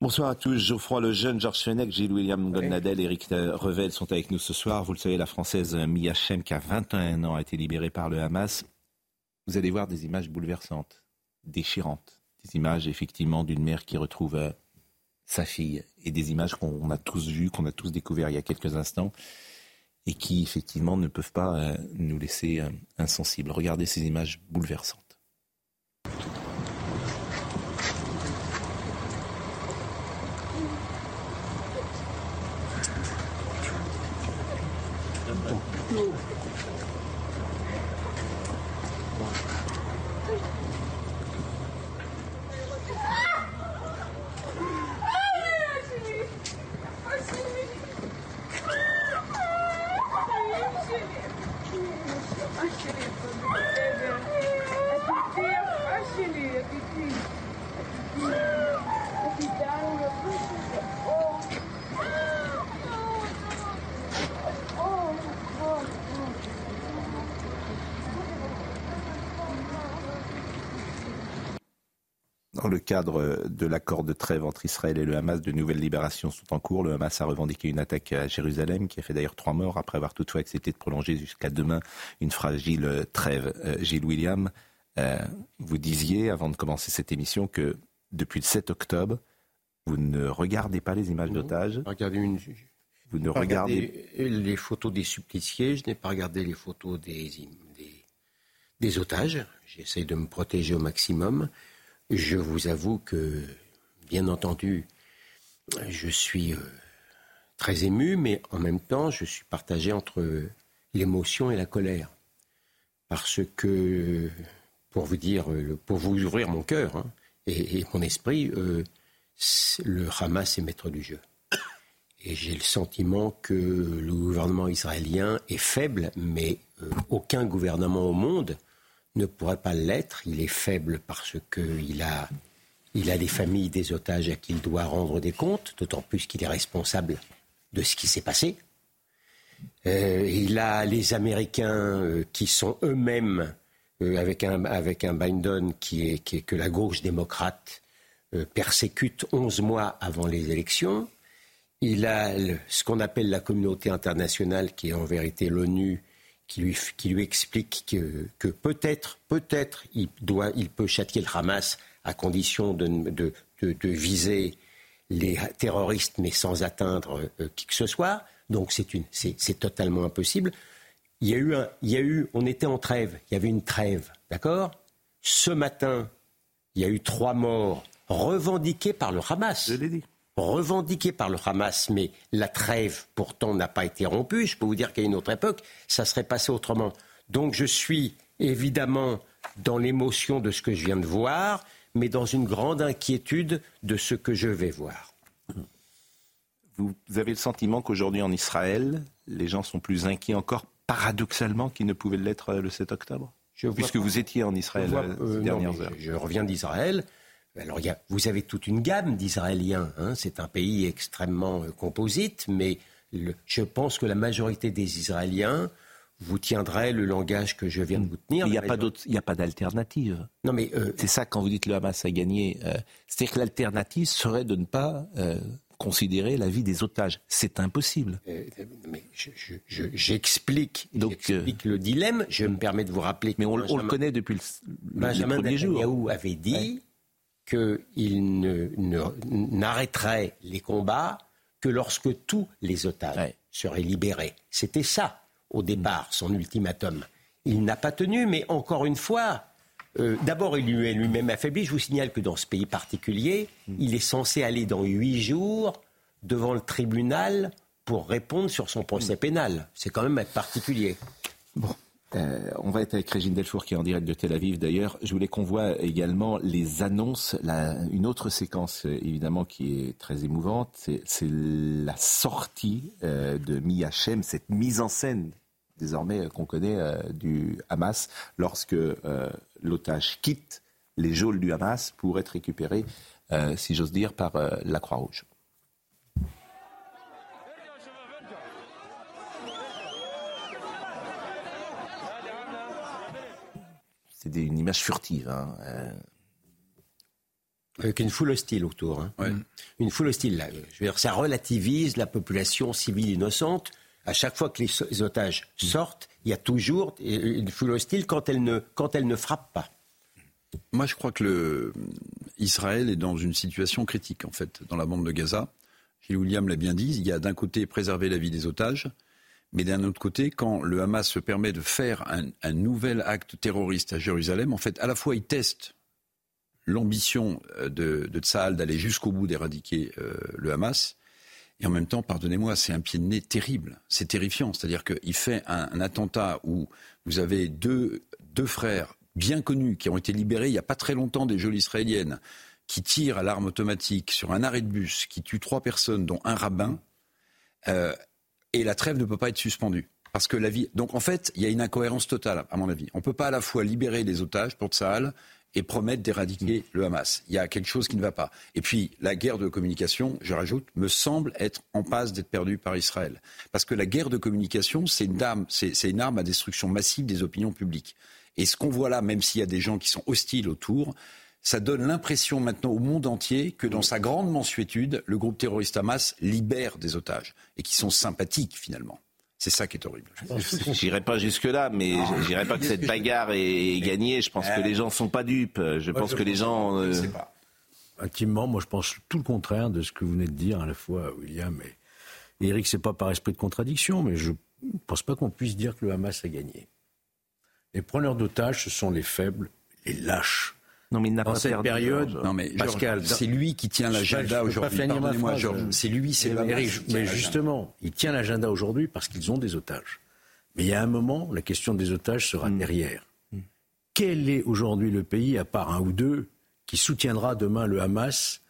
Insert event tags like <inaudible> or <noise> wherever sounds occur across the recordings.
Bonsoir à tous. Geoffroy Lejeune, Georges Fenech, Gilles William Gonnadel, Eric Revel sont avec nous ce soir. Vous le savez, la Française Mia Chem, qui a 21 ans, a été libérée par le Hamas. Vous allez voir des images bouleversantes, déchirantes des images effectivement d'une mère qui retrouve euh, sa fille et des images qu'on a tous vues, qu'on a tous découvertes il y a quelques instants et qui effectivement ne peuvent pas euh, nous laisser euh, insensibles. Regardez ces images bouleversantes. to Dans le cadre de l'accord de trêve entre Israël et le Hamas, de nouvelles libérations sont en cours. Le Hamas a revendiqué une attaque à Jérusalem qui a fait d'ailleurs trois morts après avoir toutefois accepté de prolonger jusqu'à demain une fragile trêve. Euh, Gilles William, euh, vous disiez avant de commencer cette émission que depuis le 7 octobre, vous ne regardez pas les images d'otages. Regardez une. Vous ne regardez les photos des suppliciés, je n'ai pas regardé les photos des, des, des otages. J'essaie de me protéger au maximum. Je vous avoue que, bien entendu, je suis euh, très ému, mais en même temps, je suis partagé entre l'émotion et la colère. Parce que, pour vous dire, euh, pour vous ouvrir mon cœur hein, et, mon esprit, euh, le Hamas est maître du jeu. Et j'ai le sentiment que le gouvernement israélien est faible, mais aucun gouvernement au monde ne pourrait pas l'être. Il est faible parce qu'il a, il a des familles, des otages à qui il doit rendre des comptes, d'autant plus qu'il est responsable de ce qui s'est passé. Euh, il a les Américains euh, qui sont eux-mêmes euh, avec, un, avec un Biden qui est, qui est que la gauche démocrate persécute 11 mois avant les élections. Il a ce qu'on appelle la communauté internationale, qui est en vérité l'ONU, qui lui, explique que, peut-être, peut-être, il, peut châtier le Hamas à condition de, viser les terroristes, mais sans atteindre euh, qui que ce soit. Donc c'est, une, c'est, totalement impossible. Il y, a eu un, il y a eu, on était en trêve, il y avait une trêve, d'accord? Ce matin, il y a eu trois morts revendiqués par le Hamas. Je l'ai dit revendiqué par le Hamas, mais la trêve pourtant n'a pas été rompue. Je peux vous dire qu'à une autre époque, ça serait passé autrement. Donc je suis évidemment dans l'émotion de ce que je viens de voir, mais dans une grande inquiétude de ce que je vais voir. Vous avez le sentiment qu'aujourd'hui en Israël, les gens sont plus inquiets encore, paradoxalement, qu'ils ne pouvaient l'être le 7 octobre? Puisque vous étiez en Israël euh, euh, heures. je reviens d'Israël. Alors, vous avez toute une gamme d'Israéliens. Hein. C'est un pays extrêmement euh, composite, mais je pense que la majorité des Israéliens vous tiendrait le langage que je viens de vous tenir. Il n'y a, pas il a pas d'alternative. Non, mais euh, c'est ça quand vous dites le Hamas a gagné. Euh, c'est-à-dire que l'alternative serait de ne pas considérer la vie des otages. C'est impossible. mais j'explique le dilemme. Je me permets de vous rappeler. Mais on, le connaît depuis le, Benjamin le premier jour. avait dit qu'il n'arrêterait les combats que lorsque tous les otages seraient libérés. C'était ça, au départ, son ultimatum. Il n'a pas tenu, mais encore une fois, euh, d'abord, il lui est lui-même affaibli. Je vous signale que dans ce pays particulier, mm. il est censé aller dans huit jours devant le tribunal pour répondre sur son procès mm. pénal. C'est quand même particulier. Bon. Euh, on va être avec Régine Delfour qui est en direct de Tel Aviv d'ailleurs. Je voulais qu'on voit également les annonces, une autre séquence évidemment qui est très émouvante, c'est la sortie euh, de Miyachem, cette mise en scène désormais qu'on connaît du Hamas lorsque l'otage quitte les geôles du Hamas pour être récupéré, si j'ose dire, par la Croix-Rouge. C'est une image furtive. Hein. Euh. Avec une foule hostile autour. Hein. Une foule hostile. Là. Je veux dire, ça relativise la population civile innocente. À chaque fois que les otages sortent, il y a toujours une foule hostile quand elle ne, quand elle ne frappe pas. Moi, je crois que le... Israël est dans une situation critique, en fait, dans la bande de Gaza. Gilles William l'a bien dit, il y a d'un côté préserver la vie des otages, mais d'un autre côté, quand le Hamas se permet de faire un, nouvel acte terroriste à Jérusalem, en fait, à la fois il teste l'ambition euh, de, de d'aller jusqu'au bout d'éradiquer euh, le Hamas, et en même temps, pardonnez-moi, c'est un pied de nez terrible, c'est terrifiant. C'est-à-dire qu'il fait un, attentat où vous avez deux, deux frères bien connus qui ont été libérés il n'y a pas très longtemps des geôles israéliennes, qui tirent à l'arme automatique sur un arrêt de bus, qui tue trois personnes, dont un rabbin. Euh, et la trêve ne peut pas être suspendue. Parce que la vie. Donc en fait, il y a une incohérence totale, à mon avis. On ne peut pas à la fois libérer les otages pour Tsahal et promettre d'éradiquer le Hamas. Il y a quelque chose qui ne va pas. Et puis, la guerre de communication, je rajoute, me semble être en passe d'être perdue par Israël. Parce que la guerre de communication, c'est une arme, c'est une arme à destruction massive des opinions publiques. Et ce qu'on voit là, même s'il y a des gens qui sont hostiles autour, ça donne l'impression maintenant au monde entier que dans sa grande mensuétude, le groupe terroriste Hamas libère des otages et qui sont sympathiques finalement. C'est ça qui est horrible. J'irai pas jusque-là, mais je dirais pas que cette <laughs> bagarre est gagnée. Je pense que les gens ne sont pas dupes. Je pense que les gens. Euh, Intimement, moi, je pense tout le contraire de ce que vous venez de dire à la fois, William et Eric. C'est pas par esprit de contradiction, mais je ne pense pas qu'on puisse dire que le Hamas a gagné. Les preneurs d'otages, ce sont les faibles, les lâches. Non, mais il n'a pas cette période. Non, mais Pascal, c'est lui qui tient l'agenda aujourd'hui. Pardonnez-moi, C'est lui, c'est Mais justement, il tient l'agenda aujourd'hui parce qu'ils ont des otages. Mais il y a un moment, la question des otages sera mm. derrière. Mm. Quel est aujourd'hui le pays, à part un ou deux, qui soutiendra demain le Hamas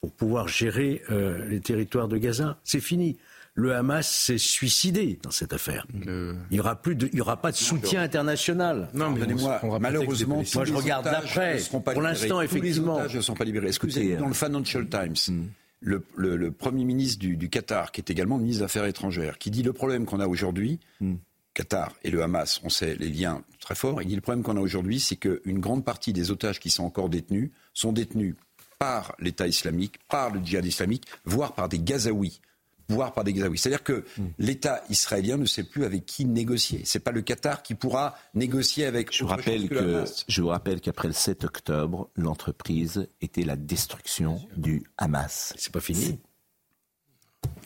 pour pouvoir gérer euh, les territoires de Gaza? C'est fini le Hamas s'est suicidé dans cette affaire. Il n'y aura, plus de, il y aura pas de soutien international. Non, mais moi, malheureusement, moi je regarde d'après. Pour l'instant, effectivement. Les ne sont pas libérés. Que vous dans le Financial Times hmm. le, Premier ministre du, Qatar, qui est également ministre des Affaires étrangères, qui dit le problème qu'on a aujourd'hui, hmm. Qatar et le Hamas, on sait les liens très forts, il dit le problème qu'on a aujourd'hui, c'est qu'une grande partie des otages qui sont encore détenus sont détenus par l'État islamique, par le djihad islamique, voire par des Gazaouis voire par des Gazaouis. C'est-à-dire que hmm. l'État israélien ne sait plus avec qui négocier. C'est pas le Qatar qui pourra négocier avec. Je vous rappelle que, je vous rappelle qu'après le 7 octobre, l'entreprise était la destruction du Hamas. C'est pas fini.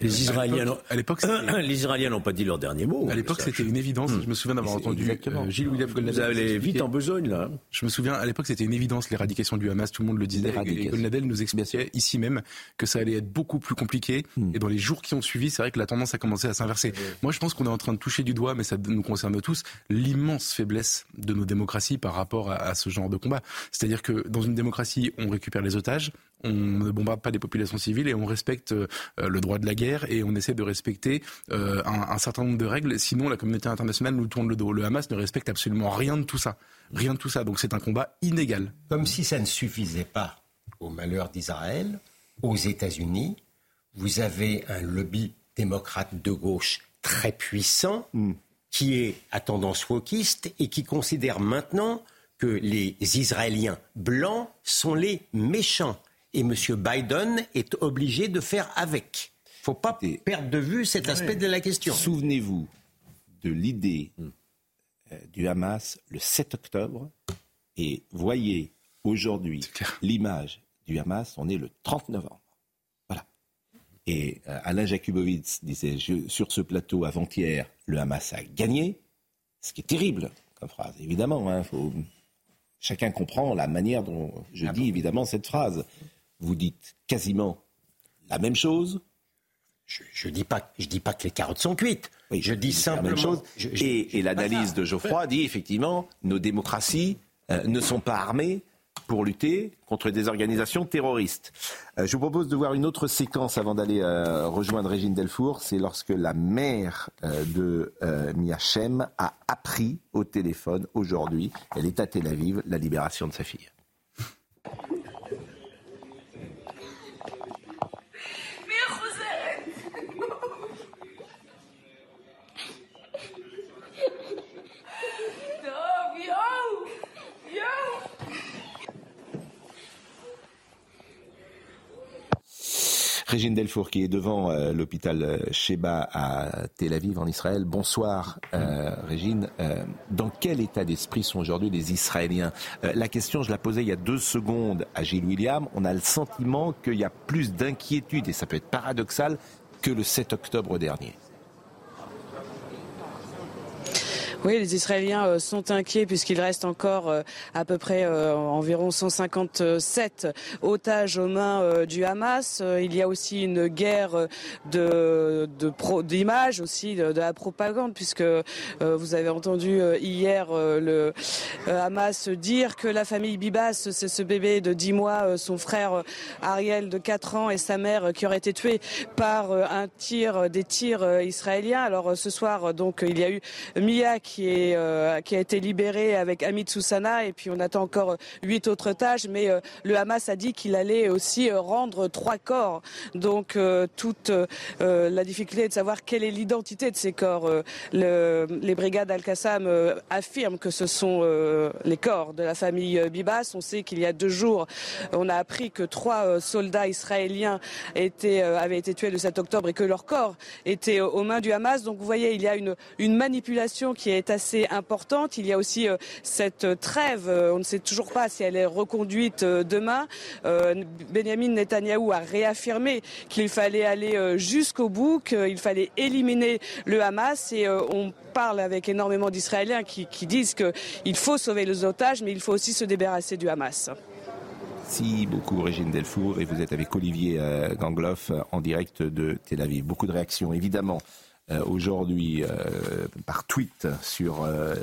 Les Israéliens, à l'époque, <clears throat> les Israéliens n'ont pas dit leur dernier mot. À l'époque, c'était une évidence. Je me souviens d'avoir entendu euh, Gilles William Golnadel. Vous allez vite en besogne là. Je me souviens, à l'époque, c'était une évidence l'éradication du Hamas. Tout le monde le disait. Et Golnadel nous expliquait ici même que ça allait être beaucoup plus compliqué. Hmm. Et dans les jours qui ont suivi, c'est vrai que la tendance a commencé à s'inverser. Moi, je pense qu'on est en train de toucher du doigt, mais ça nous concerne tous, l'immense faiblesse de nos démocraties par rapport à, à ce genre de combat. C'est-à-dire que dans une démocratie, on récupère les otages, on ne bombarde pas des populations civiles et on respecte euh, le droit de la guerre et on essaie de respecter euh, un, certain nombre de règles. Sinon, la communauté internationale nous tourne le dos. Le Hamas ne respecte absolument rien de tout ça. Rien de tout ça. Donc c'est un combat inégal. Comme si ça ne suffisait pas au malheur d'Israël, aux États-Unis, vous avez un lobby démocrate de gauche très puissant hmm. qui est à tendance wokiste et qui considère maintenant que les Israéliens blancs sont les méchants et M. Biden est obligé de faire avec. Il ne faut pas perdre de vue cet aspect de la question. Souvenez-vous de l'idée euh, du Hamas le 7 octobre et voyez aujourd'hui l'image du Hamas, on est le 30 novembre. Voilà. Et euh, Alain Jakubowicz disait sur ce plateau avant-hier, le Hamas a gagné, ce qui est terrible comme phrase, évidemment. Hein, chacun comprend la manière dont je ah dis évidemment cette phrase vous dites quasiment la même chose. Je ne dis, pas, dis pas que les carottes sont cuites. Oui, je dis simplement. Même chose. et, l'analyse de Geoffroy dit effectivement, nos démocraties ne sont pas armées pour lutter contre des organisations terroristes. Euh, je vous propose de voir une autre séquence avant d'aller euh, rejoindre Régine Delfour. C'est lorsque la mère euh, de Miachem a appris au téléphone aujourd'hui, elle est à Tel Aviv, la libération de sa fille. Régine Delfour qui est devant euh, l'hôpital euh, Sheba à Tel Aviv en Israël. Bonsoir euh, Régine. dans quel état d'esprit sont aujourd'hui les Israéliens? La question, je la posais il y a deux secondes à Gilles William. On a le sentiment qu'il y a plus d'inquiétude, et ça peut être paradoxal, que le 7 octobre dernier. Oui, les Israéliens euh, sont inquiets puisqu'il reste encore euh, à peu près euh, environ 157 otages aux mains du Hamas. Il y a aussi une guerre de d'images aussi de, la propagande puisque vous avez entendu hier le Hamas dire que la famille Bibas, c'est ce bébé de 10 mois, son frère Ariel de 4 ans et sa mère qui auraient été tués par un tir des tirs israéliens. Alors ce soir donc il y a eu Mia qui, est, euh, qui a été libéré avec Amit Soussana et puis on attend encore huit autres tâches. Mais euh, le Hamas a dit qu'il allait aussi euh, rendre trois corps. Donc toute la difficulté de savoir quelle est l'identité de ces corps. Le, les brigades Al-Qassam affirment que ce sont les corps de la famille Bibas. On sait qu'il y a deux jours, on a appris que trois soldats israéliens avaient été tués le 7 octobre et que leurs corps étaient aux mains du Hamas. Donc vous voyez, il y a une, manipulation qui est assez importante. Il y a aussi euh, cette trêve. Euh, on ne sait toujours pas si elle est reconduite euh, demain. Benjamin Netanyahou a réaffirmé qu'il fallait aller jusqu'au bout, qu'il fallait éliminer le Hamas et on parle avec énormément d'Israéliens qui, qui disent qu'il faut sauver les otages, mais il faut aussi se débarrasser du Hamas. Merci beaucoup Régine Delfour et vous êtes avec Olivier Gangloff en direct de Tel Aviv. Beaucoup de réactions évidemment euh, aujourd'hui euh, par tweet sur euh,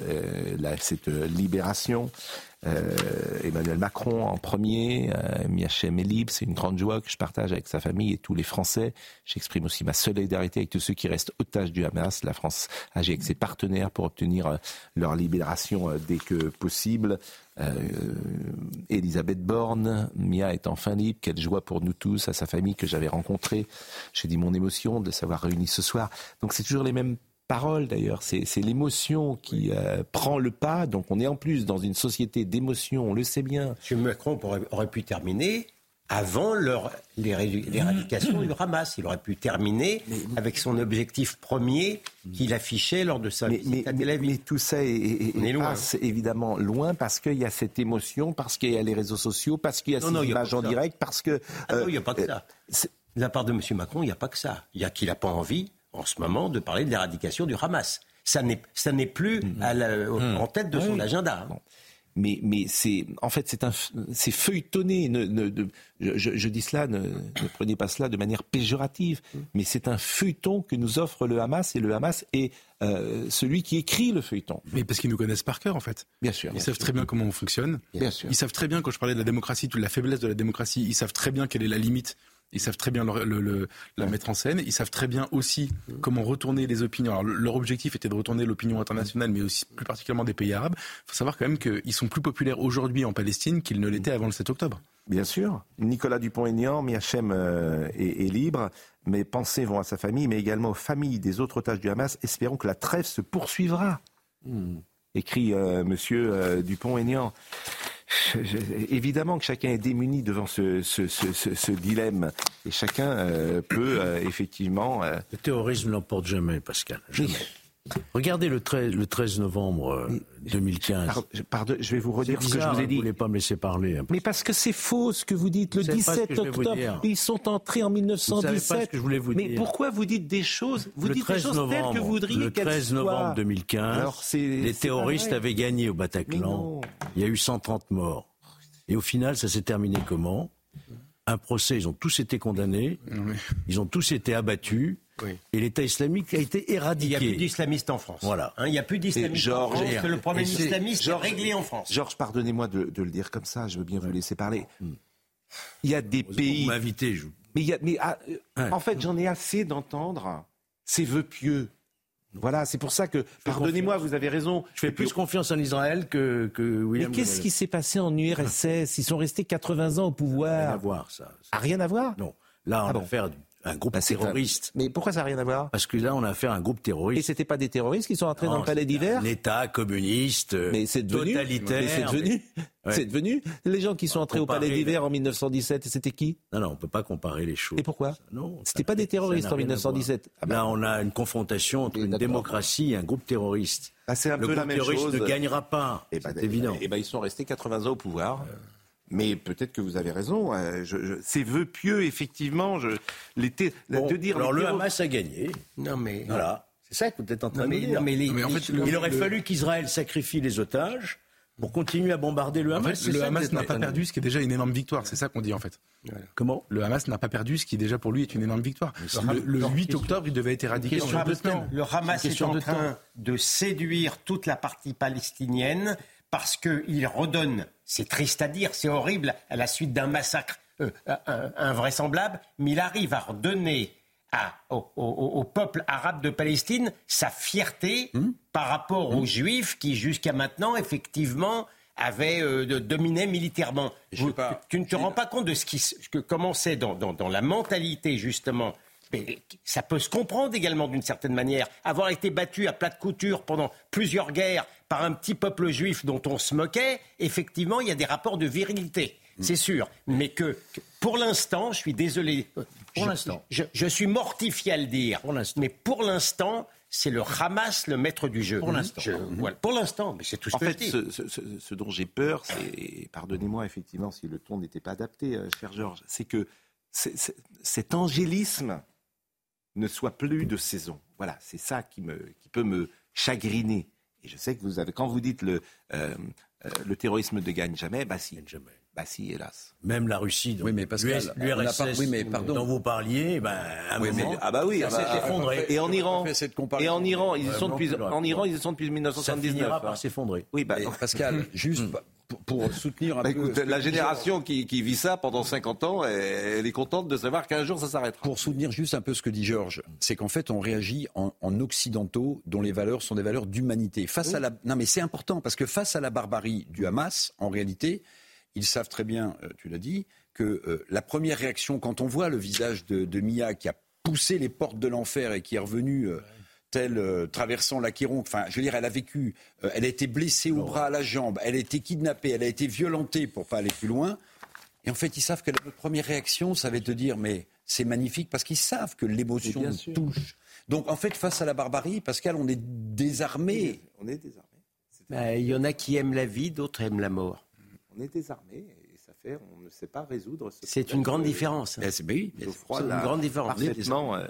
cette libération. Emmanuel Macron en premier, Miachem est libre, c'est une grande joie que je partage avec sa famille et tous les Français. J'exprime aussi ma solidarité avec tous ceux qui restent otages du Hamas. La France agit avec ses partenaires pour obtenir leur libération dès que possible. Euh, Elisabeth Borne, Mia est enfin libre, quelle joie pour nous tous, à sa famille que j'avais rencontrée. J'ai dit mon émotion de savoir réunis ce soir. Donc c'est toujours les mêmes paroles d'ailleurs, c'est l'émotion qui euh, prend le pas. Donc on est en plus dans une société d'émotion, on le sait bien. M. Macron aurait pu terminer avant l'éradication du Hamas. Il aurait pu terminer avec son objectif premier qu'il affichait lors de sa mais, visite à Tel Aviv. Mais tout ça est, passe évidemment loin parce qu'il y a cette émotion, parce qu'il y a les réseaux sociaux, parce qu'il y a ces images en direct, parce que... Ah non, il n'y a pas que ça. Euh, de la part de M. Macron, il n'y a pas que ça. Il y a qu'il n'a pas envie, en ce moment, de parler de l'éradication du Hamas. Ça n'est plus mm. mm. en tête de son agenda. Hein mais, mais c'est en fait c'est un c'est feuilletonné. Ne, je, dis cela, ne, prenez pas cela de manière péjorative, mais c'est un feuilleton que nous offre le Hamas et le Hamas est euh, celui qui écrit le feuilleton. Mais parce qu'ils nous connaissent par cœur en fait. Bien sûr. Ils savent très bien comment on fonctionne. Bien sûr. Ils savent très bien quand je parlais de la démocratie, toute la faiblesse de la démocratie. Ils savent très bien quelle est la limite ils savent très bien le, la mettre en scène. Ils savent très bien aussi comment retourner les opinions. Alors, leur objectif était de retourner l'opinion internationale, mais aussi plus particulièrement des pays arabes. Il faut savoir quand même qu'ils sont plus populaires aujourd'hui en Palestine qu'ils ne l'étaient avant le 7 octobre. Bien sûr. Nicolas Dupont-Aignan, Miachem euh, est, libre. Mes pensées vont à sa famille, mais également aux familles des autres otages du Hamas. Espérons que la trêve se poursuivra. Hmm. Écrit euh, Monsieur euh, Dupont-Aignan <laughs> évidemment que chacun est démuni devant ce, dilemme et chacun euh, peut euh, effectivement. Euh, le terrorisme n'emporte jamais, Pascal. Jamais. Regardez le 13, le 13 novembre 2015. Euh, pardon, je vais vous redire ce que je vous ai dit. Vous voulez pas me laisser parler. Mais parce que c'est faux ce que vous dites. Le 17 octobre, ils sont entrés en 1917. que je voulais vous Mais pourquoi vous dites des choses Vous dites des choses telles que vous voudriez qu'elles soient. Le 13 novembre 2015, les terroristes avaient gagné au Bataclan. Il y a eu 130 morts. Et au final, ça s'est terminé comment? Un procès, ils ont tous été condamnés. Ils ont tous été abattus. Et l'État islamique a été éradiqué. Il n'y a plus d'islamistes en France. Voilà. Hein, il n'y a plus d'islamistes en France. Que le problème islamiste est réglé en France. Georges, pardonnez-moi de, le dire comme ça. Je veux bien vous laisser parler. Hmm. Il y a des pays. Vous m'invitez, je... Mais, il y a, mais ah, en fait, j'en ai assez d'entendre ces vœux pieux. Voilà, c'est pour ça que, pardonnez-moi, vous avez raison. Je fais plus confiance en Israël que, que William. Mais qu'est-ce qui s'est passé en URSS Ils sont restés 80 ans au pouvoir. Rien à voir, ça. A ah, rien à voir? Non. Là, on ah va faire un groupe bah, terroriste. Mais pourquoi ça n'a rien à voir? Parce que là, on a affaire à un groupe terroriste. Et c'était pas des terroristes qui sont entrés dans le palais d'hiver Un État communiste, mais c'est devenu, totalitaire. Mais c'est devenu, c'est devenu. Les gens qui sont entrés au palais d'hiver en 1917, c'était qui? Non, non, on peut pas comparer les choses. Et pourquoi? Non, c'était pas des terroristes en 1917. Ah bah. Là, on a une confrontation entre une démocratie et un groupe terroriste. Ah, c'est un le peu groupe la terroriste ne gagnera pas. Eh ben, c'est évident. Et eh ben, ils sont restés 80 ans au pouvoir. Euh, mais peut-être que vous avez raison. Euh, ces vœux pieux, effectivement, je, de dire. Alors le Hamas a gagné. Non mais voilà, c'est ça que vous êtes en train de dire. mais, en fait, il aurait fallu qu'Israël sacrifie les otages pour continuer à bombarder le Hamas. le Hamas n'a pas perdu, ce qui est déjà une énorme victoire. C'est ça qu'on dit en fait. Comment? Le Hamas n'a pas perdu, ce qui déjà pour lui est une énorme victoire. Le, 8 octobre, il devait être éradiqué sur deux semaines. Le Hamas est en train de séduire toute la partie palestinienne parce qu'il redonne, c'est triste à dire, c'est horrible, à la suite d'un massacre euh, invraisemblable, mais il arrive à redonner au, peuple arabe de Palestine sa fierté hmm. par rapport aux hmm. juifs qui, jusqu'à maintenant, effectivement, avaient euh, dominé militairement. tu ne te rends pas compte de ce qui que, comment c'est dans, dans, la mentalité, justement, mais ça peut se comprendre également d'une certaine manière. Avoir été battu à plat de couture pendant plusieurs guerres par un petit peuple juif dont on se moquait, effectivement, il y a des rapports de virilité, mm. c'est sûr. Mais que, pour l'instant, je suis désolé. Pour l'instant. Je, suis mortifié à le dire. Pour mais pour l'instant, c'est le Hamas le maître du jeu. Pour l'instant. pour l'instant, mais c'est tout ce en que fait, je dis. Ce, ce, dont j'ai peur, c'est, pardonnez-moi effectivement si le ton n'était pas adapté, euh, cher Georges, c'est que cet angélisme ne soit plus de saison. Voilà, c'est ça qui, me, qui peut me chagriner. Et je sais que vous avez, quand vous dites le, euh, euh, le terrorisme ne gagne jamais, bah si. Jamais. Bah si, hélas. Même la Russie, oui, mais l'URSS oui, mais pardon. dont vous parliez, ben, un oui, moment, ah bah oui, ça s'est effondré. Et en Iran, et en Iran, ils sont depuis, en Iran, ils sont depuis 1979. Ça finira par s'effondrer. Oui, bah, Pascal, <clears throat> juste pour, soutenir un bah, peu. la génération qui, vit ça pendant 50 ans, elle est contente de savoir qu'un jour ça s'arrêtera. Pour soutenir juste un peu ce que dit Georges, c'est qu'en fait on réagit en, occidentaux dont les valeurs sont des valeurs d'humanité. Face à la, non mais c'est important parce que face à la barbarie du Hamas, en réalité, ils savent très bien, euh, tu l'as dit, que euh, la première réaction quand on voit le visage de, de Mia qui a poussé les portes de l'enfer et qui est revenu. Euh, telle euh, traversant l'Aquiron. Enfin, je veux dire, elle a vécu, euh, elle a été blessée au bras, à la jambe, elle a été kidnappée, elle a été violentée pour pas aller plus loin. Et en fait, ils savent que la première réaction, ça va être de dire, mais c'est magnifique parce qu'ils savent que l'émotion touche. Donc, en fait, face à la barbarie, Pascal, on est désarmé. On est désarmé. Bah, il y en a qui aiment la vie, d'autres aiment la mort. On est désarmé et ça fait, on ne sait pas résoudre. Ce c'est une grande différence. c'est oui, une grande différence. Parfaitement. Euh,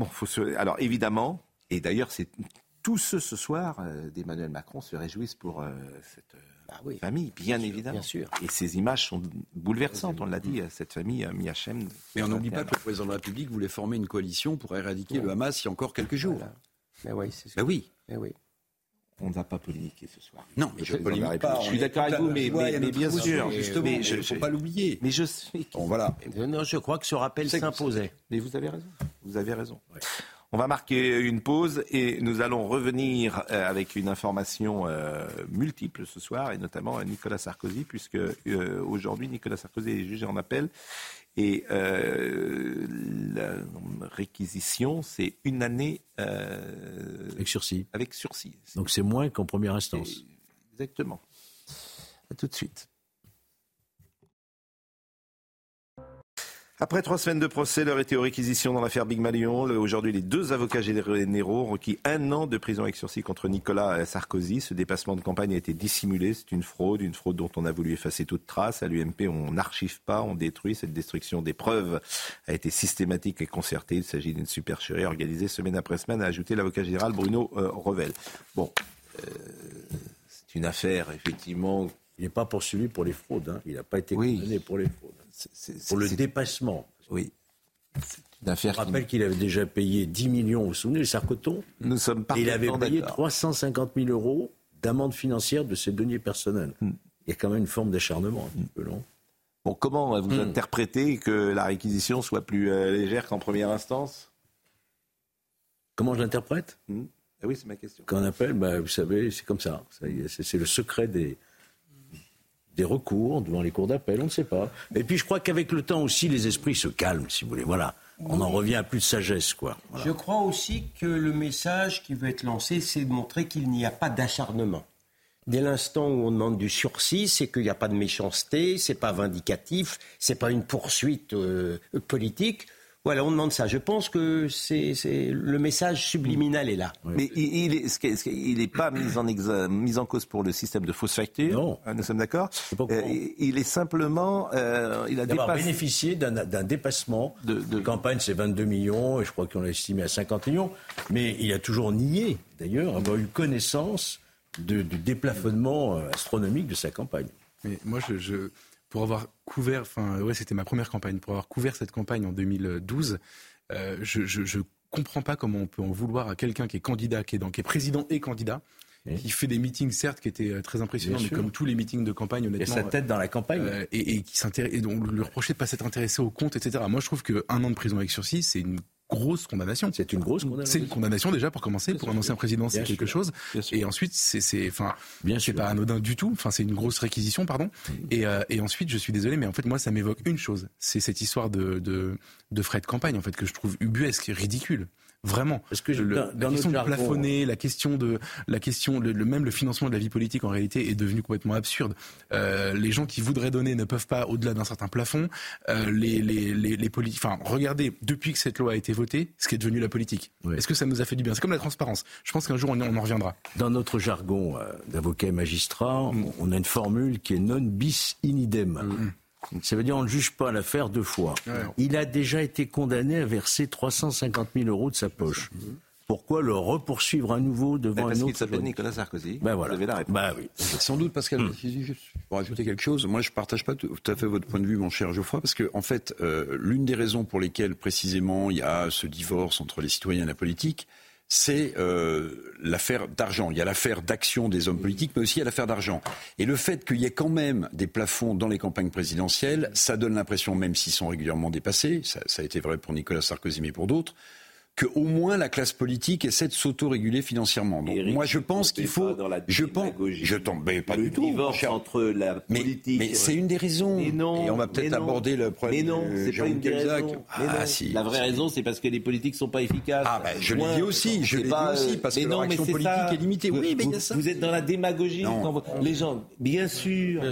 Bon, faut Alors évidemment, et d'ailleurs c'est tous ceux ce soir euh, d'Emmanuel Macron se réjouissent pour euh, cette euh, bah famille, bien, évidemment. Bien sûr. Et ces images sont bouleversantes, on l'a dit, cette famille Miachem. Mais on n'oublie pas que le président de la République voulait former une coalition pour éradiquer le Hamas il y a encore quelques jours. Mais oui, c'est bah oui. Mais oui. On ne va pas polémiquer ce soir. Non, mais je ne pas. Je suis d'accord avec vous, mais, bien sûr. Justement, il ne faut pas l'oublier. Mais je sais. Bon, voilà. Non, je crois que ce rappel s'imposait. Mais vous avez raison. Vous avez raison. On va marquer une pause et nous allons revenir euh, avec une information euh, multiple ce soir, et notamment Nicolas Sarkozy, puisque euh, aujourd'hui Nicolas Sarkozy est jugé en appel. Et la réquisition, c'est une année avec sursis. Avec sursis. Donc c'est moins qu'en première instance. Exactement. À tout de suite. Après trois semaines de procès, leur était aux réquisitions dans l'affaire Big Malion. Aujourd'hui, les deux avocats généraux ont requis un an de prison avec sursis contre Nicolas Sarkozy. Ce dépassement de campagne a été dissimulé. C'est une fraude, une fraude dont on a voulu effacer toute trace. À l'UMP, on n'archive pas, on détruit. Cette destruction des preuves a été systématique et concertée. Il s'agit d'une supercherie organisée semaine après semaine, a ajouté l'avocat général Bruno euh, Revel. Bon, euh, c'est une affaire, effectivement. Il n'est pas poursuivi pour les fraudes. Hein. Il n'a pas été condamné pour les fraudes pour le dépassement. Oui. Je rappelle qu'il avait déjà payé 10 millions, vous vous souvenez, le Sarcoton Nous sommes Et il avait payé 350 000 euros d'amende financière de ses deniers personnels. Hmm. Il y a quand même une forme d'acharnement un peu long. Bon, comment vous hmm. interprétez que la réquisition soit plus euh, légère qu'en première instance? Comment je l'interprète? Ah Oui, c'est ma question. Quand on appelle, bah, vous savez, c'est comme ça. C'est le secret des, des recours devant les cours d'appel, on ne sait pas. Et puis je crois qu'avec le temps aussi, les esprits se calment, si vous voulez. Voilà. On en revient à plus de sagesse, quoi. Je crois aussi que le message qui veut être lancé, c'est de montrer qu'il n'y a pas d'acharnement. Dès l'instant où on demande du sursis, c'est qu'il n'y a pas de méchanceté, c'est pas vindicatif, c'est pas une poursuite euh, politique. Voilà, on demande ça. Je pense que c'est le message subliminal est là. Mais il, n'est pas mis en, mis en cause pour le système de fausse facture. Non. Ah, nous sommes d'accord. Euh, il est simplement, euh, il a bénéficié d'un dépassement de, campagne, c'est 22 millions, et je crois qu'on l'a estimé à 50 millions. Mais il a toujours nié, d'ailleurs, avoir eu connaissance du déplafonnement euh, astronomique de sa campagne. Mais moi, je pour avoir couvert, enfin, ouais, c'était ma première campagne, pour avoir couvert cette campagne en 2012, euh, je, je, comprends pas comment on peut en vouloir à quelqu'un qui est candidat, qui est, donc, qui est président et candidat, qui fait des meetings certes qui étaient euh, très impressionnants, mais comme tous les meetings de campagne, honnêtement. Et sa tête dans la campagne. Euh, et, et, qui s'intéresse, et donc lui reprochait de pas s'être intéressé au compte, etc. Moi, je trouve qu'un an de prison avec sursis, c'est une grosse condamnation. C'est une grosse condamnation. C'est une condamnation déjà pour commencer. Pour un ancien président, c'est quelque chose. Et ensuite, c'est, enfin, bien c'est pas anodin du tout. Enfin, c'est une grosse réquisition, pardon. Mm. Et, euh, et ensuite, je suis désolé, mais en fait, moi, ça m'évoque une chose. C'est cette histoire de, de, de frais de campagne, en fait, que je trouve ubuesque, ridicule. Vraiment. Parce que le, la question de plafonner, la question de la question, le, même le financement de la vie politique en réalité est devenu complètement absurde. Euh, les gens qui voudraient donner ne peuvent pas au-delà d'un certain plafond. Euh, les les les, les enfin regardez depuis que cette loi a été votée, ce qui est devenu la politique. Est-ce que ça nous a fait du bien? C'est comme la transparence. Je pense qu'un jour on, en reviendra. Dans notre jargon euh, d'avocat et magistrat, on a une formule qui est non bis in idem. Mm. Ça veut dire on ne juge pas l'affaire deux fois. Il a déjà été condamné à verser 350 000 euros de sa poche. Pourquoi le repoursuivre à nouveau devant un autre qu'il s'appelle Nicolas Sarkozy. Ben voilà. Vous avez la réponse. Ben oui. Sans doute, Pascal, hmm. pour ajouter quelque chose, moi je ne partage pas tout à fait votre point de vue, mon cher Geoffroy, parce que en fait, euh, l'une des raisons pour lesquelles précisément il y a ce divorce entre les citoyens et la politique, c'est euh, l'affaire d'argent. Il y a l'affaire d'action des hommes politiques, mais aussi il y a l'affaire d'argent. Et le fait qu'il y ait quand même des plafonds dans les campagnes présidentielles, ça donne l'impression, même s'ils sont régulièrement dépassés, ça, ça, a été vrai pour Nicolas Sarkozy, mais pour d'autres, qu'au moins la classe politique essaie de s'auto-réguler financièrement. Donc moi je pense qu'il faut, je pense, je tombe, pas du tout. entre la politique. Mais, c'est une des raisons. et on va peut-être aborder le problème. Mais non, c'est pas une des raisons. Ah, si. La vraie raison, c'est parce que les politiques sont pas efficaces. Ah ben, je l'ai dit aussi, je l'ai dit aussi parce que leur action politique est limitée. Oui, mais il y a ça. Vous êtes dans la démagogie. Les gens, bien sûr,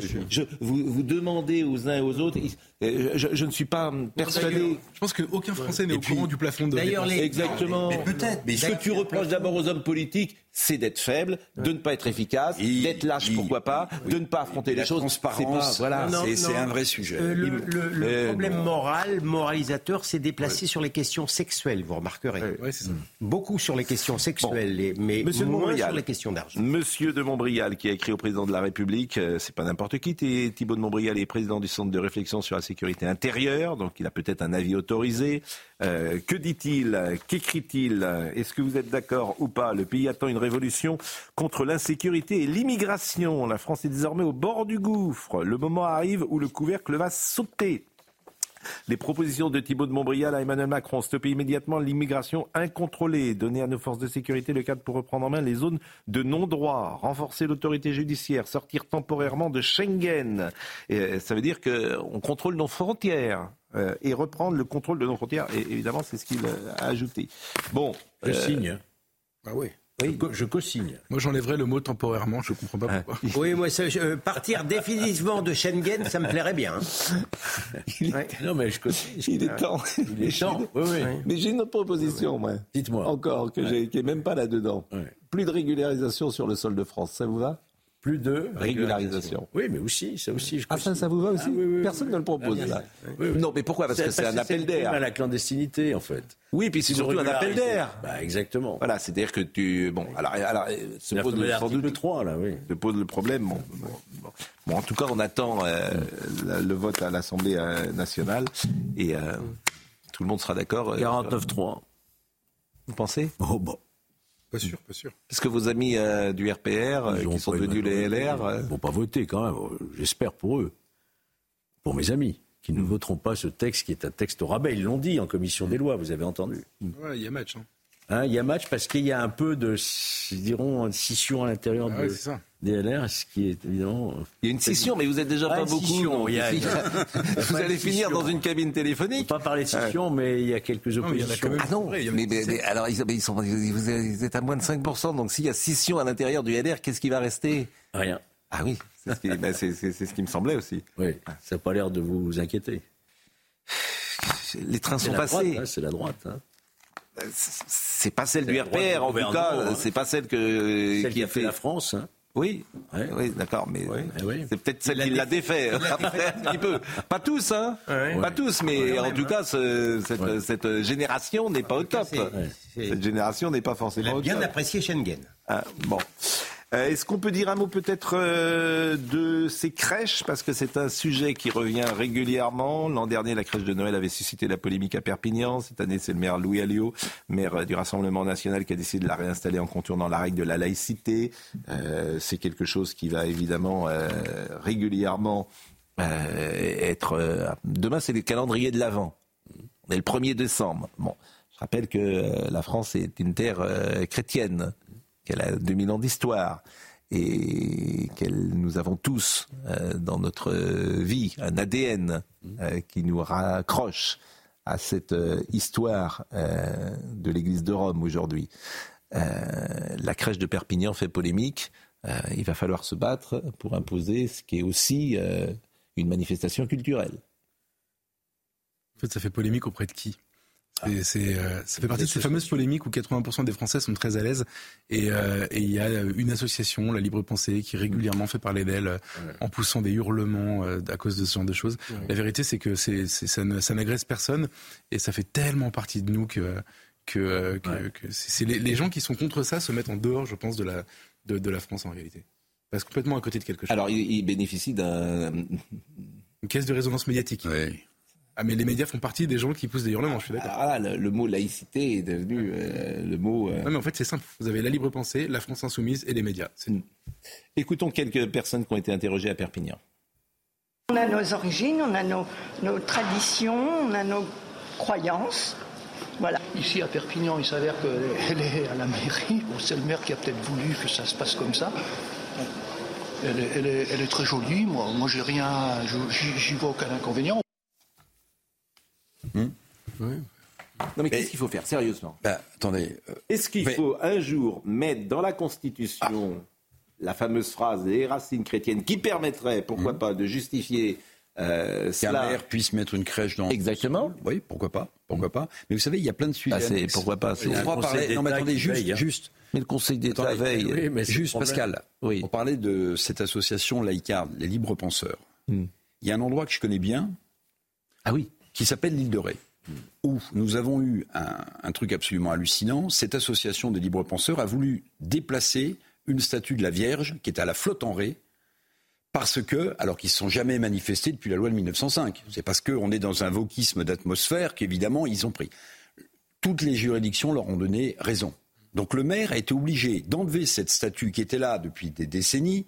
vous, vous demandez aux uns et aux autres. Je, ne suis pas persuadé. Je pense qu'aucun Français n'est au courant du plafond de. D'ailleurs, Exactement. Mais peut-être. Mais ce que tu reproches d'abord aux hommes politiques, c'est d'être faible, de ne pas être efficace, d'être lâche, pourquoi pas, de ne pas affronter les choses. Transparence, voilà, c'est un vrai sujet. Euh, le, euh, problème moral, moralisateur, c'est déplacé sur les questions sexuelles, vous remarquerez. Beaucoup sur les questions sexuelles, mais Monsieur moins sur les questions d'argent. Monsieur de Montbrial, qui a écrit au président de la République, euh, c'est pas n'importe qui, Thibault de Montbrial est président du Centre de réflexion sur la sécurité intérieure, donc il a peut-être un avis autorisé. Que dit-il Qu'écrit-il Est-ce que vous êtes d'accord ou pas? Le pays attend une révolution contre l'insécurité et l'immigration. La France est désormais au bord du gouffre. Le moment arrive où le couvercle va sauter. Les propositions de Thibault de Montbrial à Emmanuel Macron, stopper immédiatement l'immigration incontrôlée, donner à nos forces de sécurité le cadre pour reprendre en main les zones de non-droit, renforcer l'autorité judiciaire, sortir temporairement de Schengen. Euh, ça veut dire qu'on contrôle nos frontières euh, et reprendre le contrôle de nos frontières. Et évidemment, c'est ce qu'il a ajouté. Bon. Je signe. Hein. Ah oui. Oui, je co-signe. Moi, j'enlèverais le mot temporairement, je ne comprends pas pourquoi. <laughs> oui, moi, euh, partir définitivement de Schengen, ça me plairait bien. Hein. <laughs> Non, mais je co-signe. Il est temps. Il est temps. Oui, oui. Mais j'ai une autre proposition, moi. Dites-moi. Encore, que j'ai, qui n'est même pas là-dedans. Plus de régularisation sur le sol de France, ça vous va? Plus de régularisation. Oui, mais aussi, ça aussi. Je ah, ça, ça vous va aussi ah, Personne ne le propose, là. Non, mais pourquoi? Parce que c'est un appel d'air. à la clandestinité, en fait. Oui, puis c'est surtout un appel d'air. Bah, exactement. Voilà, c'est-à-dire que tu. Bon, alors, alors se pose le, sans doute, 3, là, oui. Se pose le problème. Bon, bon, en tout cas, on attend euh, le vote à l'Assemblée euh, nationale. Et. Euh, tout le monde sera d'accord. 49-3. Vous pensez? Oh, bon. Pas sûr, pas sûr. Est-ce que vos amis du RPR, qui sont devenus les LR. Ils ne vont pas voter quand même, j'espère pour eux. Pour mes amis qui ne voteront pas ce texte qui est un texte au rabais. Ils l'ont dit en commission des lois, vous avez entendu. Ouais, il y a match. Hein. Hein, il y a match parce qu'il y a un peu de, diront, scission à l'intérieur ah des LR, ce qui est évidemment. Il y a une scission, mais vous êtes déjà pas beaucoup. Scission, il y a, <laughs> vous allez finir dans une cabine téléphonique. pas parler de scission, mais il y a quelques oppositions. ah non, mais, alors ils, sont, vous êtes à moins de 5%, donc s'il y a scission à l'intérieur du LR, qu'est-ce qui va rester? Rien. Ah oui, c'est ce, ben, ce, qui me semblait aussi. Oui, ça n'a pas l'air de vous inquiéter. Les trains sont passés. Hein, c'est la droite. Hein c'est pas celle du RPR, en tout cas. Hein. C'est pas celle que celle qui, a fait, la France. Hein. Oui, oui, d'accord, mais eh c'est peut-être celle qui l'a défait. Après, un petit peu. Pas tous, hein. Pas tous, mais en tout cas, cette, cette, génération n'est pas au top. Cette génération n'est pas forcément au top. bien apprécié Schengen. Ah, bon. Euh, est-ce qu'on peut dire un mot peut-être euh, de ces crèches? Parce que c'est un sujet qui revient régulièrement. L'an dernier, la crèche de Noël avait suscité la polémique à Perpignan. Cette année, c'est le maire Louis Alliot, maire euh, du Rassemblement national, qui a décidé de la réinstaller en contournant la règle de la laïcité. c'est quelque chose qui va évidemment régulièrement être... demain, c'est le calendrier de l'Avent. On est le 1er décembre. Bon, je rappelle que la France est une terre chrétienne qu'elle a 2000 ans d'histoire et que nous avons tous euh, dans notre vie un ADN euh, qui nous raccroche à cette euh, histoire de l'Église de Rome aujourd'hui. la crèche de Perpignan fait polémique. il va falloir se battre pour imposer ce qui est aussi une manifestation culturelle. En fait, ça fait polémique auprès de qui? C'est, euh, ça fait partie de ces fameuses polémiques où 80% des Français sont très à l'aise euh, et il y a une association, la Libre Pensée, qui régulièrement fait parler d'elle euh, en poussant des hurlements à cause de ce genre de choses. La vérité, c'est que c'est, ça, n'agresse personne et ça fait tellement partie de nous que que, c'est les, gens qui sont contre ça se mettent en dehors, je pense, de la de, de la France en réalité. Parce complètement à côté de quelque chose. Alors, il, bénéficie d'un une caisse de résonance médiatique. Oui. Ah, mais les médias font partie des gens qui poussent des hurlements, je suis d'accord. Ah, le, mot laïcité est devenu euh, le mot. Euh, non, mais en fait, c'est simple. Vous avez la libre pensée, la France insoumise et les médias. Mm. Écoutons quelques personnes qui ont été interrogées à Perpignan. On a nos origines, on a nos, traditions, on a nos croyances. Voilà. Ici à Perpignan, il s'avère qu'elle est à la mairie. c'est le maire qui a peut-être voulu que ça se passe comme ça. Elle est, très jolie. Moi, moi j'ai rien, j'y vois aucun inconvénient. Hmm non mais, qu'est-ce qu'il faut faire sérieusement? Bah, Attendez. Euh, Est-ce qu'il faut un jour mettre dans la Constitution ah. la fameuse phrase des racines chrétiennes qui permettrait, pourquoi hmm. pas, de justifier euh, qu'un maire puisse mettre une crèche dans. Exactement. Oui, pourquoi pas, pourquoi pas. Mais vous savez, il y a plein de sujets. Ah, pourquoi pas Non, mais attendez, juste, juste. Mais le Conseil d'État veille. Oui, mais juste, Pascal. Oui. On parlait de cette association laïcarde, les libres penseurs. Hmm. Il y a un endroit que je connais bien. Ah oui qui s'appelle l'île de Ré, où nous avons eu un, truc absolument hallucinant. Cette association des libres penseurs a voulu déplacer une statue de la Vierge qui est à la flotte en Ré, parce que, alors qu'ils ne sont jamais manifestés depuis la loi de 1905, c'est parce qu'on est dans un voquisme d'atmosphère qu'évidemment ils ont pris. Toutes les juridictions leur ont donné raison. Donc le maire a été obligé d'enlever cette statue qui était là depuis des décennies,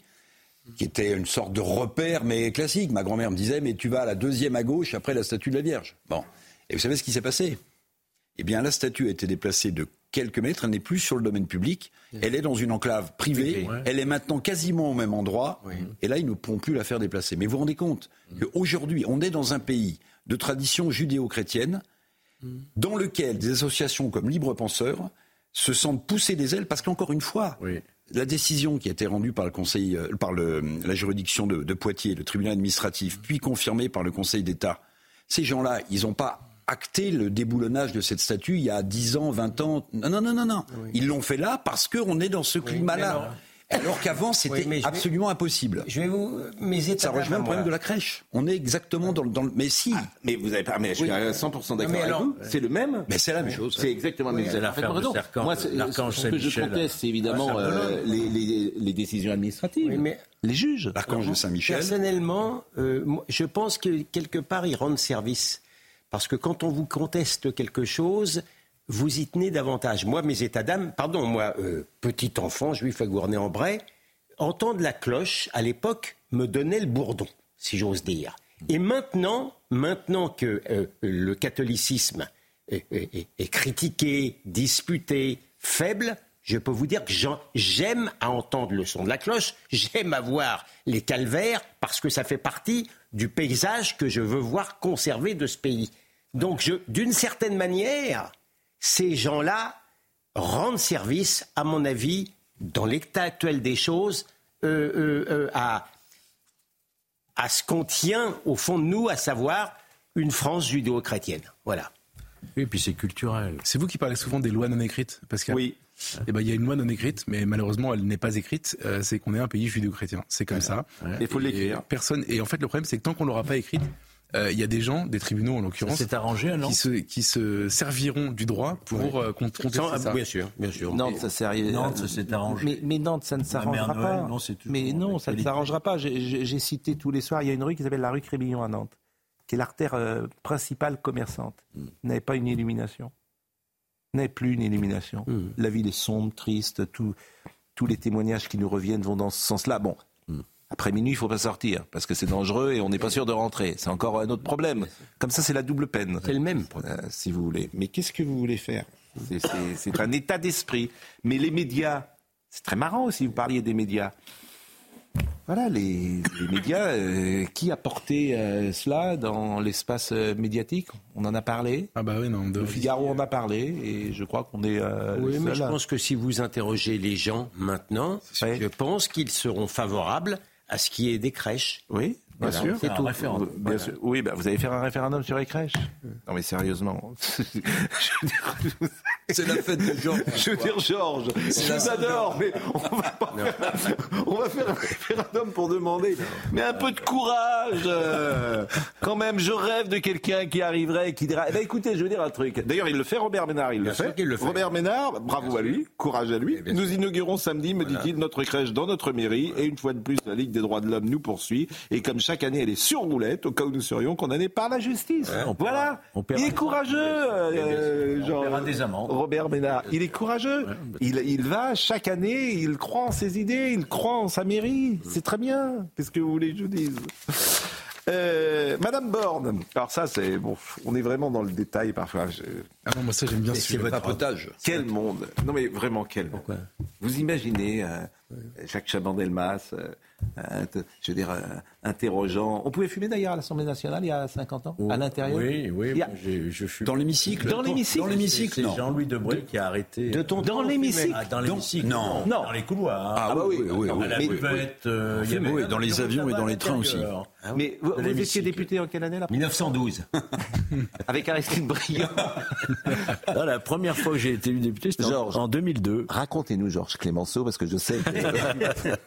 qui était une sorte de repère, mais classique. Ma grand-mère me disait, mais tu vas à la deuxième à gauche après la statue de la Vierge. Bon. Et vous savez ce qui s'est passé? Eh bien, la statue a été déplacée de quelques mètres, elle n'est plus sur le domaine public, elle est dans une enclave privée, elle est maintenant quasiment au même endroit, et là, ils ne pourront plus la faire déplacer. Mais vous vous rendez compte qu'aujourd'hui, on est dans un pays de tradition judéo-chrétienne, dans lequel des associations comme Libre Penseurs se sentent pousser des ailes, parce qu'encore une fois, la décision qui a été rendue par le Conseil, euh, par la juridiction de, Poitiers, le tribunal administratif, puis confirmée par le Conseil d'État, ces gens-là, ils n'ont pas acté le déboulonnage de cette statue il y a 10 ans, 20 ans. Non, non, non, non, non. Ils l'ont fait là parce qu'on est dans ce climat-là. Alors qu'avant, c'était absolument impossible. Je vais vous. Mes Ça rejoint le problème de la crèche. On est exactement dans le. Dans le mais si. Ah, mais vous avez pas. Mais je suis à 100% d'accord avec vous. C'est le même. Mais c'est la même chose. C'est exactement la même chose. Moi, ce que je conteste, c'est évidemment ah, euh, les, les, les, décisions administratives. mais les juges. L'archange de Saint-Michel. Personnellement, euh, je pense que quelque part, ils rendent service Parce que quand on vous conteste quelque chose, vous y tenez davantage. Moi, mes états d'âme, pardon, moi, euh, petit enfant, juif à Gournay-en-Bray, entendre la cloche, à l'époque, me donnait le bourdon, si j'ose dire. Et maintenant, maintenant que euh, le catholicisme est, est, critiqué, disputé, faible, je peux vous dire que j'aime à entendre le son de la cloche, j'aime à voir les calvaires, parce que ça fait partie du paysage que je veux voir conserver de ce pays. Donc, d'une certaine manière, ces gens-là rendent service, à mon avis, dans l'état actuel des choses, euh, euh, euh, à, à ce qu'on tient au fond de nous, à savoir une France judéo-chrétienne. Voilà. Et puis c'est culturel. C'est vous qui parlez souvent des lois non écrites, parce Oui. Eh ben, il y a une loi non écrite, mais malheureusement, elle n'est pas écrite. c'est qu'on est un pays judéo-chrétien. C'est comme ça. Il faut l'écrire. Personne. Et en fait, le problème, c'est que tant qu'on l'aura pas écrite, il y a des gens, des tribunaux en l'occurrence, qui se, qui se serviront du droit pour euh, contester ça. Bien sûr, bien sûr. Nantes, ça s'est arrangé. Mais, mais, Nantes, ça ne s'arrangera pas. Non, mais non, ça ne s'arrangera pas. J'ai cité tous les soirs, il y a une rue qui s'appelle la rue Crébillon à Nantes, qui est l'artère euh, principale commerçante. Mm. N'avait pas une illumination. N'avait plus une illumination. Mm. La ville est sombre, triste, tout, tous les témoignages qui nous reviennent vont dans ce sens-là. Bon, après minuit, il faut pas sortir parce que c'est dangereux et on n'est pas sûr de rentrer. C'est encore un autre problème. Comme ça, c'est la double peine. C'est le même, euh, si vous voulez. Mais qu'est-ce que vous voulez faire? C'est un état d'esprit. Mais les médias, c'est très marrant aussi. Vous parliez des médias. Voilà, les, médias, euh, qui a porté euh, cela dans l'espace médiatique? On en a parlé. Ah bah oui, non. Le Figaro en a parlé et je crois qu'on est. oui, mais je pense que si vous interrogez les gens maintenant, je pense qu'ils seront favorables à ce qui est des crèches. Oui, bien sûr. C'est tout. Bien sûr. Oui, bah, vous allez faire un référendum sur les crèches. Non mais sérieusement. <laughs> C'est la fête de Georges. <laughs> Je veux dire, Georges, je vous adore, mais on va, pas faire, on va faire un référendum pour demander. Mais un peu de courage euh, Quand même, je rêve de quelqu'un qui arriverait et qui dirait eh ben, écoutez, je veux dire un truc. D'ailleurs, il le fait, Robert Ménard, il le fait. le fait. Robert Ménard, bravo à lui, courage à lui. Nous inaugurons samedi, me dit-il, notre crèche dans notre mairie. Et une fois de plus, la Ligue des droits de l'homme nous poursuit. Et comme chaque année, elle est sur roulette, au cas où nous serions condamnés par la justice. voilà. il est courageux, euh, genre, des amendes. Robert Ménard. Il est courageux. Il, va chaque année, il croit en ses idées, il croit en sa mairie. C'est très bien. Qu'est-ce que vous voulez que je vous dise? Euh, Madame Borne, alors ça c'est bon, on est vraiment dans le détail parfois. Ah non, moi ça j'aime bien ce papotage. Quel monde Non mais vraiment quel Pourquoi? Vous imaginez euh, Jacques Chaban-Delmas, euh, je veux dire, interrogeant. On pouvait fumer d'ailleurs à l'Assemblée nationale il y a 50 ans, à l'intérieur? Oui, oui. je fume. Dans l'hémicycle. Dans l'hémicycle. Dans l'hémicycle. C'est Jean-Louis Debré qui a arrêté. De ton dans l'hémicycle. Ah, dans l'hémicycle. Non. non. Dans les couloirs. Ah, bah oui, oui, oui. la buvette, euh, il y avait dans les avions et dans les trains aussi. Ah mais vous, étiez député en quelle année là? 1912. <laughs> Avec Aristide Briand. la première fois que j'ai été élu député, c'était en 2002. Racontez-nous, Georges Clémenceau, parce que je sais que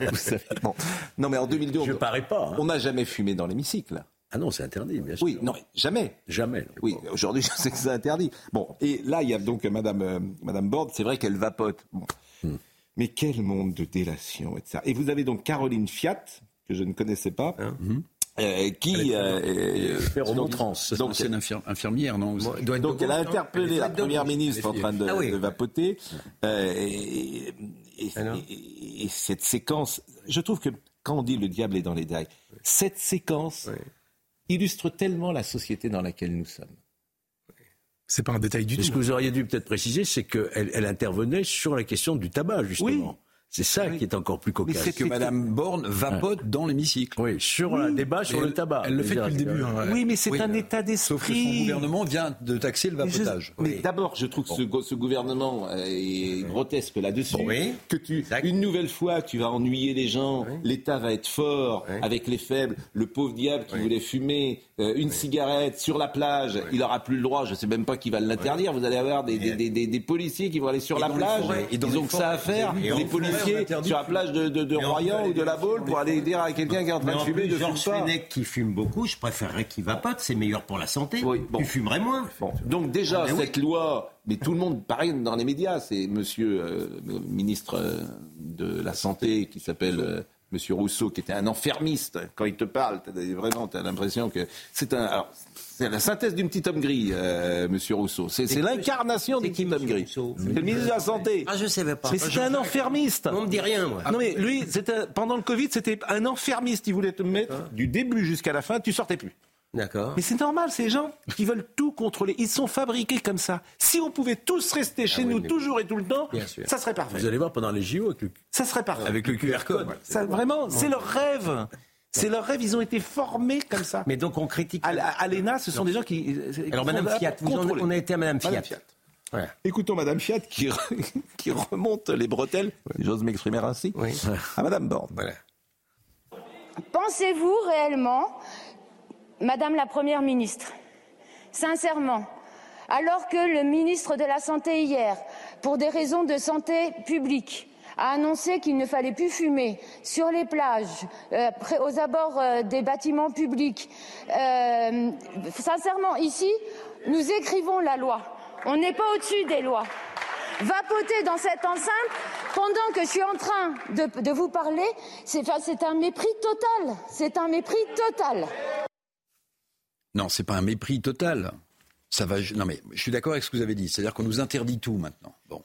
vous savez. Bon. Non, mais en 2002, je parais pas. Hein. On n'a jamais fumé dans l'hémicycle. Ah non, c'est interdit, bien sûr. Oui, non, jamais. Jamais. Oui, aujourd'hui, <laughs> je sais que c'est interdit. Bon, et là, il y a donc Madame, euh, Madame Borde, c'est vrai qu'elle vapote. Hmm. Mais quel monde de délation, etc. Et vous avez donc Caroline Fiat, que je ne connaissais pas. Hein hmm. Euh, qui euh, euh donc, donc c'est une infirmière, non Donc elle a interpellé la première ministre en train de, ah de vapoter. Euh, et, et, et, cette séquence, je trouve que quand on dit le diable est dans les détails, cette séquence illustre tellement la société dans laquelle nous sommes. C'est pas un détail du tout. Ce que vous auriez dû peut-être préciser, c'est qu'elle elle intervenait sur la question du tabac, justement. C'est ça qui est encore plus cocasse. C'est que Mme Borne vapote dans l'hémicycle. Oui, sur un débat sur le tabac. Elle le fait depuis le début. Hein, oui, mais c'est un état d'esprit. Sauf que son gouvernement vient de taxer le vapotage. Mais, d'abord, je trouve que ce, gouvernement est grotesque là-dessus. Que tu, une nouvelle fois, tu vas ennuyer les gens. L'État va être fort avec les faibles. Le pauvre diable qui voulait fumer euh, une cigarette sur la plage, il n'aura plus le droit. Je ne sais même pas qui va l'interdire. Vous allez avoir des, des, policiers qui vont aller sur la plage. Ils ont que ça à faire. Les policiers sur la plage de, de, Royan ou de la Baule pour aller dire à quelqu'un qui est en train de fumer de Georges Fenech qui fume beaucoup, je préférerais qu'il vapote, c'est meilleur pour la santé. Oui, bon. Tu fumerais moins. Donc déjà, cette loi, mais tout le monde, pareil dans les médias, c'est monsieur euh, ministre euh, de la Santé qui s'appelle... Euh, Monsieur Rousseau, qui était un enfermiste, quand il te parle, vraiment, tu as l'impression que c'est un. C'est la synthèse d'un petit homme gris, euh, Monsieur Rousseau. C'est l'incarnation du petit homme gris. C'est le ministre de la Santé. Ah, je savais pas. Mais c'était un enfermiste. On me dit rien, moi. Non, mais lui, pendant le Covid, c'était un enfermiste. Il voulait te mettre du début jusqu'à la fin, tu sortais plus. D'accord. Mais c'est normal, ces gens qui veulent tout contrôler. Ils sont fabriqués comme ça. Si on pouvait tous rester chez ah nous toujours et tout le temps, ça serait parfait. Vous allez voir pendant les JO avec le, ça serait parfait. Avec le QR code. Ça, vraiment, c'est leur rêve. C'est leur rêve, ils ont été formés comme ça. Mais donc on critique. À, l'ENA, ce sont des gens qui. Alors Madame Fiat, on a été à Madame Fiat. Écoutons Madame Fiat qui, <laughs> qui remonte les bretelles, j'ose m'exprimer ainsi, à Madame Borne. Pensez-vous réellement Madame la Première ministre, sincèrement, alors que le ministre de la Santé hier, pour des raisons de santé publique, a annoncé qu'il ne fallait plus fumer sur les plages, euh, aux abords euh, des bâtiments publics. Euh, sincèrement, ici, nous écrivons la loi. On n'est pas au-dessus des lois. Vapoter dans cette enceinte pendant que je suis en train de, vous parler, c'est un mépris total. C'est un mépris total. Non, c'est pas un mépris total. Ça va. Non, mais je suis d'accord avec ce que vous avez dit. C'est-à-dire qu'on nous interdit tout maintenant. Bon.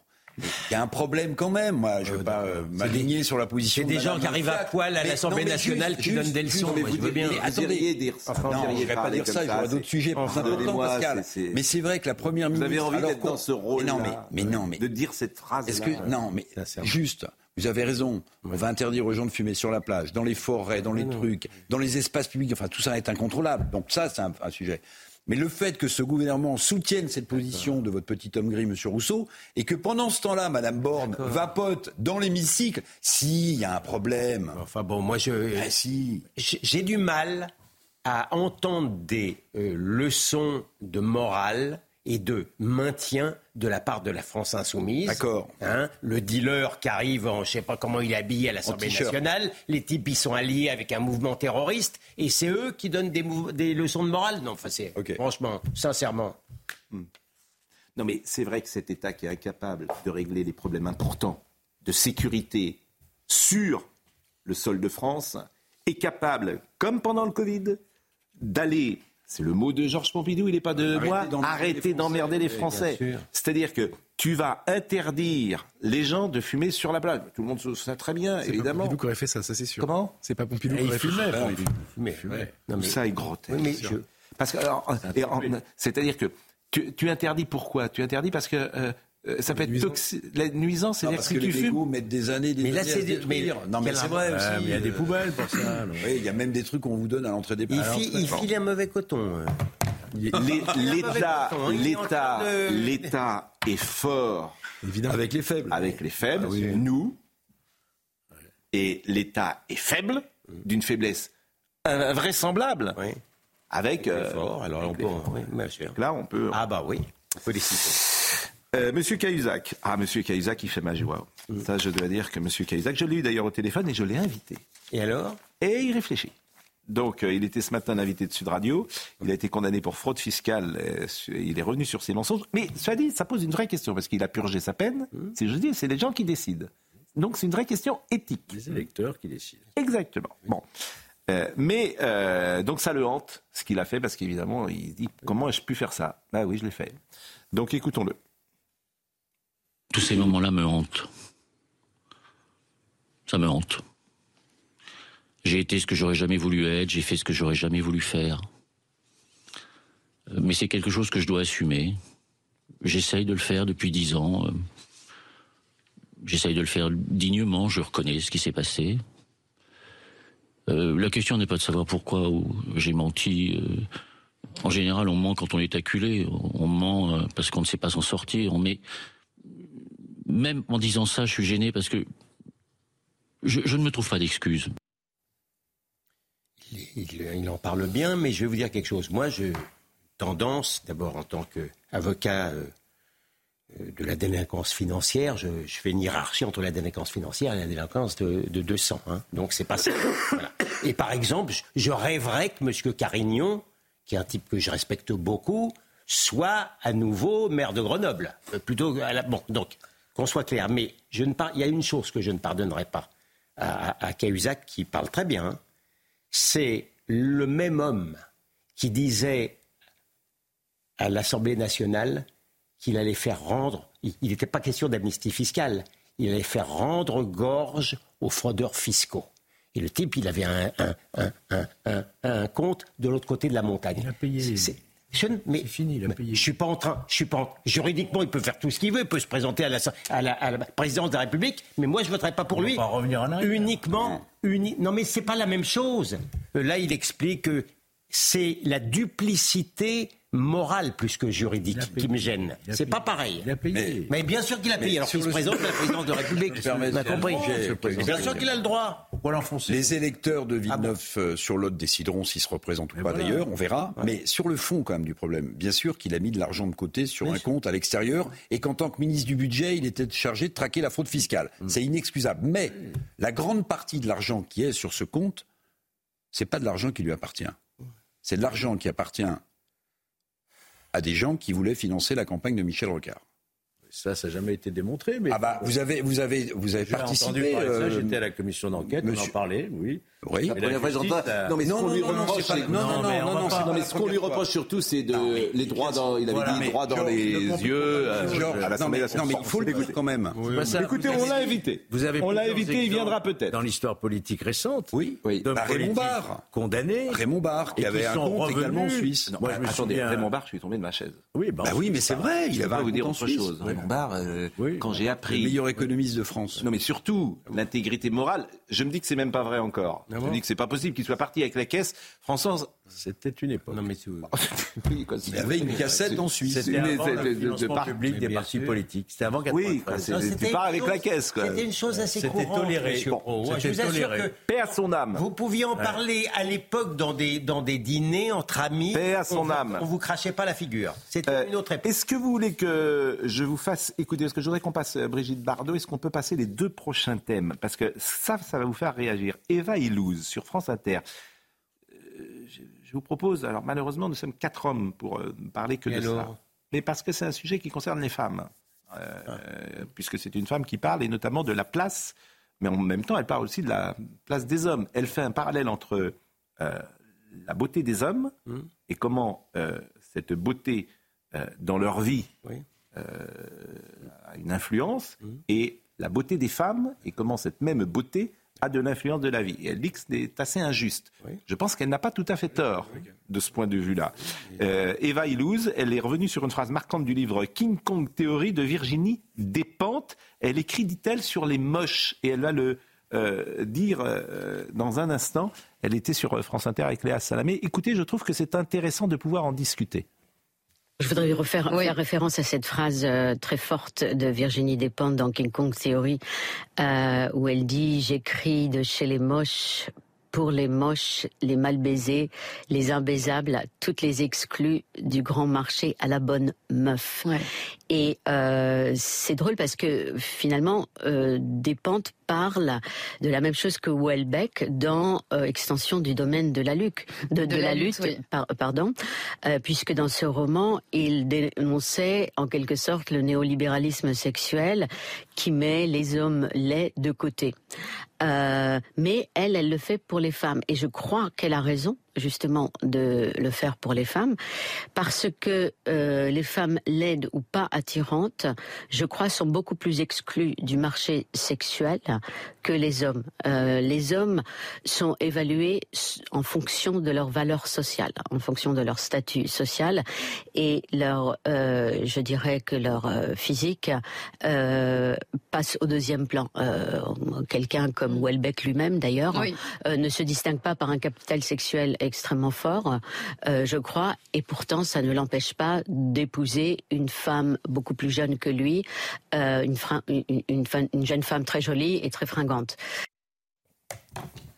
Il y a un problème quand même. Moi, je ne veux pas euh, m'aligner sur la position. C'est des gens qui arrivent à poil à l'Assemblée nationale qui donnent des leçons. Mais vous bien. attendez, dire ça. non, je ne pas dire ça. Aura d'autres sujets plus importants, Pascal. Mais c'est vrai que la première ministre. Vous avez envie d'être dans ce rôle. Non, mais non, mais de dire cette phrase. Est-ce que non, mais juste. Vous avez raison. On va interdire aux gens de fumer sur la plage, dans les forêts, dans les trucs, dans les espaces publics. Enfin, tout ça est incontrôlable. Donc ça, c'est un, sujet. Mais le fait que ce gouvernement soutienne cette position de votre petit homme gris, M. Rousseau, et que pendant ce temps-là, Mme Borne vapote dans l'hémicycle, si, il y a un problème. Enfin bon, moi, je, ah, si. j'ai du mal à entendre des euh, leçons de morale et de maintien de la part de la France insoumise. D'accord. Hein, le dealer qui arrive, en, je sais pas comment il est habillé à l'Assemblée nationale, les types ils sont alliés avec un mouvement terroriste et c'est eux qui donnent des, des, leçons de morale. Non, enfin c'est franchement, sincèrement. Hmm. Non, mais c'est vrai que cet État qui est incapable de régler des problèmes importants de sécurité sur le sol de France est capable, comme pendant le Covid, d'aller c'est le mot de Georges Pompidou, il n'est pas de moi. Arrêtez d'emmerder les Français. C'est-à-dire que tu vas interdire les gens de fumer sur la plage. Tout le monde sait très bien, évidemment. C'est Pompidou qui aurait fait ça, ça c'est sûr. Comment? C'est pas Pompidou qui aurait fait ça. Il fumait. Ça est grotesque. Parce que, c'est-à-dire que tu, tu, interdis pourquoi? Tu interdis parce que euh, ça peut être toxique. La nuisance, c'est-à-dire que, tu fumes. mettent des années, des mais là, c'est des... mais... Non, mais c'est vrai aussi. il y a des poubelles pour ça. oui, il y a même des trucs qu'on vous donne à l'entrée des Il, il file un mauvais coton. <laughs> L'État, l'État, l'État est fort. Évidemment. Avec les faibles. Avec les faibles, ah nous. Et l'État est faible, d'une faiblesse invraisemblable. Oui. Avec. Euh, fort. Alors on peut. Oui, Là, on peut. Ah bah oui. Félicitations. Euh, Monsieur Cahuzac. Ah, Monsieur Cahuzac, il fait ma joie. Mm. Ça, je dois dire que Monsieur Cahuzac, je l'ai eu d'ailleurs au téléphone et je l'ai invité. Et alors? Et il réfléchit. Donc, euh, il était ce matin invité de Sud Radio. Il a été condamné pour fraude fiscale. Euh, il est revenu sur ses mensonges. Mais, soit dit, ça pose une vraie question parce qu'il a purgé sa peine. Mm. C'est, je dis, c'est les gens qui décident. Donc, c'est une vraie question éthique. Les électeurs qui décident. Exactement. Bon. mais donc ça le hante ce qu'il a fait parce qu'évidemment il dit comment ai-je pu faire ça? Ah oui je l'ai fait. Donc écoutons-le. Tous ces moments-là me hantent. Ça me hante. J'ai été ce que j'aurais jamais voulu être, j'ai fait ce que j'aurais jamais voulu faire. Euh, mais c'est quelque chose que je dois assumer. J'essaye de le faire depuis dix ans. Euh, j'essaye de le faire dignement, je reconnais ce qui s'est passé. Euh, la question n'est pas de savoir pourquoi j'ai menti. en général, on ment quand on est acculé. On ment parce qu'on ne sait pas s'en sortir. On met même en disant ça, je suis gêné parce que je, ne me trouve pas d'excuses. Il, en parle bien, mais je vais vous dire quelque chose. Moi, j'ai tendance, d'abord en tant qu'avocat euh, euh, de la délinquance financière, je, fais une hiérarchie entre la délinquance financière et la délinquance de, 200. Hein. Donc c'est pas ça. Et par exemple, je rêverais que M. Carignon, qui est un type que je respecte beaucoup, soit à nouveau maire de Grenoble. Euh, plutôt à la... Bon, donc qu'on soit clair. Mais je ne il y a une chose que je ne pardonnerai pas à, à Cahuzac qui parle très bien. C'est le même homme qui disait à l'Assemblée nationale qu'il allait faire rendre, il n'était pas question d'amnistie fiscale, il allait faire rendre gorge aux fraudeurs fiscaux. Et le type, il avait un, un, compte de l'autre côté de la montagne. Il a payé. C'est mais fini. Je suis pas en train, je suis pas juridiquement, il peut faire tout ce qu'il veut, il peut se présenter à la, à la, présidence de la République, mais moi je voterai pas pour lui. Pas revenir en arrière. Uniquement, uni... non mais c'est pas la même chose. Euh, là, il explique que c'est la duplicité morale plus que juridique qui me gêne. C'est pas pareil. Il a payé. Mais, bien sûr qu'il a payé. Alors qu'il se présente la présidence de la <laughs> République. On a compris. Bien sûr qu'il a le droit. Les électeurs de Villeneuve euh, sur l'autre décideront s'ils se représentent ou pas d'ailleurs, on verra. Mais sur le fond quand même du problème, bien sûr qu'il a mis de l'argent de côté sur un compte à l'extérieur et qu'en tant que ministre du budget, il était chargé de traquer la fraude fiscale. Mm. C'est inexcusable. Mais la grande partie de l'argent qui est sur ce compte, c'est pas de l'argent qui lui appartient. C'est de l'argent qui appartient à des gens qui voulaient financer la campagne de Michel Rocard. Ça, ça n'a jamais été démontré. Mais ah bah, vous avez, vous avez, vous avez participé. Euh... J'étais à la commission d'enquête, on en parlait, oui. Oui. Non, mais ce qu'on lui reproche, non, non, non, non, mais ce qu'on lui reproche surtout, c'est de les droits dans, il avait dit droits dans les yeux à nationale. Non, mais il faut le dire quand même. Écoutez, on l'a invité. Vous avez on l'a invité, il viendra peut-être. Dans l'histoire politique récente. Oui. Raymond Barre. Condamné. Raymond Barre, qui avait un compte également en Suisse. Attendez, Raymond Barre, je suis tombé de ma chaise. Oui, bah oui, mais c'est vrai, il avait un vous dire autre Barre, quand j'ai appris. Le meilleur économiste de France. Non, mais surtout, l'intégrité morale, je me dis que c'est même pas vrai encore. Je me dis que c'est pas possible qu'il soit parti avec la caisse. François, c'était une époque. Non, mais <laughs> oui, il y avait une cassette en Suisse. C'était avant le financement public des partis politiques. C'était avant 93. Oui, tu pars avec la caisse. C'était une chose assez courante. C'était toléré. Paix à son âme. Vous pouviez en parler à l'époque dans des, dans des dîners entre amis. Paix à son âme. On vous crachait pas la figure. C'était euh, une autre époque. Est-ce que vous voulez que je vous fasse écouter Parce que je voudrais qu'on passe euh, Brigitte Bardot. Est-ce qu'on peut passer les deux prochains thèmes? Parce que ça, ça va vous faire réagir. Eva Ilouz sur France Inter je vous propose, alors malheureusement, nous sommes quatre hommes pour euh, parler que de ça. Mais parce que c'est un sujet qui concerne les femmes. Euh, ah. Puisque c'est une femme qui parle, et notamment de la place, mais en même temps, elle parle aussi de la place des hommes. Elle fait un parallèle entre euh, la beauté des hommes mmh. et comment cette beauté dans leur vie a une influence, mmh. et la beauté des femmes et comment cette même beauté a de l'influence de la vie. Et elle dit que c'est assez injuste. Je pense qu'elle n'a pas tout à fait tort de ce point de vue-là. Euh, Eva Illouz, elle est revenue sur une phrase marquante du livre King Kong Théorie de Virginie Despentes. Elle écrit, dit-elle, sur les moches. Et elle va le euh, dire euh, dans un instant. Elle était sur France Inter avec Léa Salamé. Écoutez, je trouve que c'est intéressant de pouvoir en discuter. Je voudrais refaire faire référence à cette phrase euh, très forte de Virginie Despentes dans King Kong Theory, euh, où elle dit J'écris de chez les moches pour les moches, les mal baisés, les imbaisables, toutes les exclus du grand marché à la bonne meuf. Et euh, c'est drôle parce que finalement, euh, Despentes parle de la même chose que Welbeck dans euh, Extension du domaine de la lutte, de, la, lutte, pardon, euh, puisque dans ce roman, il dénonçait en quelque sorte le néolibéralisme sexuel qui met les hommes laids de côté. Euh, mais elle, elle le fait pour les femmes. Et je crois qu'elle a raison justement de le faire pour les femmes, parce que euh, les femmes laides ou pas attirantes, je crois, sont beaucoup plus exclues du marché sexuel que les hommes. Euh, les hommes sont évalués en fonction de leur valeur sociale, en fonction de leur statut social, et leur, euh, je dirais que leur physique passe au deuxième plan. Quelqu'un comme Welbeck lui-même, d'ailleurs, ne se distingue pas par un capital sexuel extrêmement fort, euh, je crois, et pourtant ça ne l'empêche pas d'épouser une femme beaucoup plus jeune que lui, euh, une, une, jeune femme très jolie et très fringante.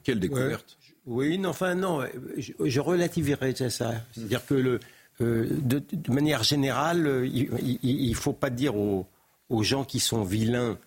Quelle découverte Oui, non, enfin non, je, je relativiserai ça. C'est-à-dire que le, euh, de, manière générale, il ne faut pas dire aux, aux, gens qui sont vilains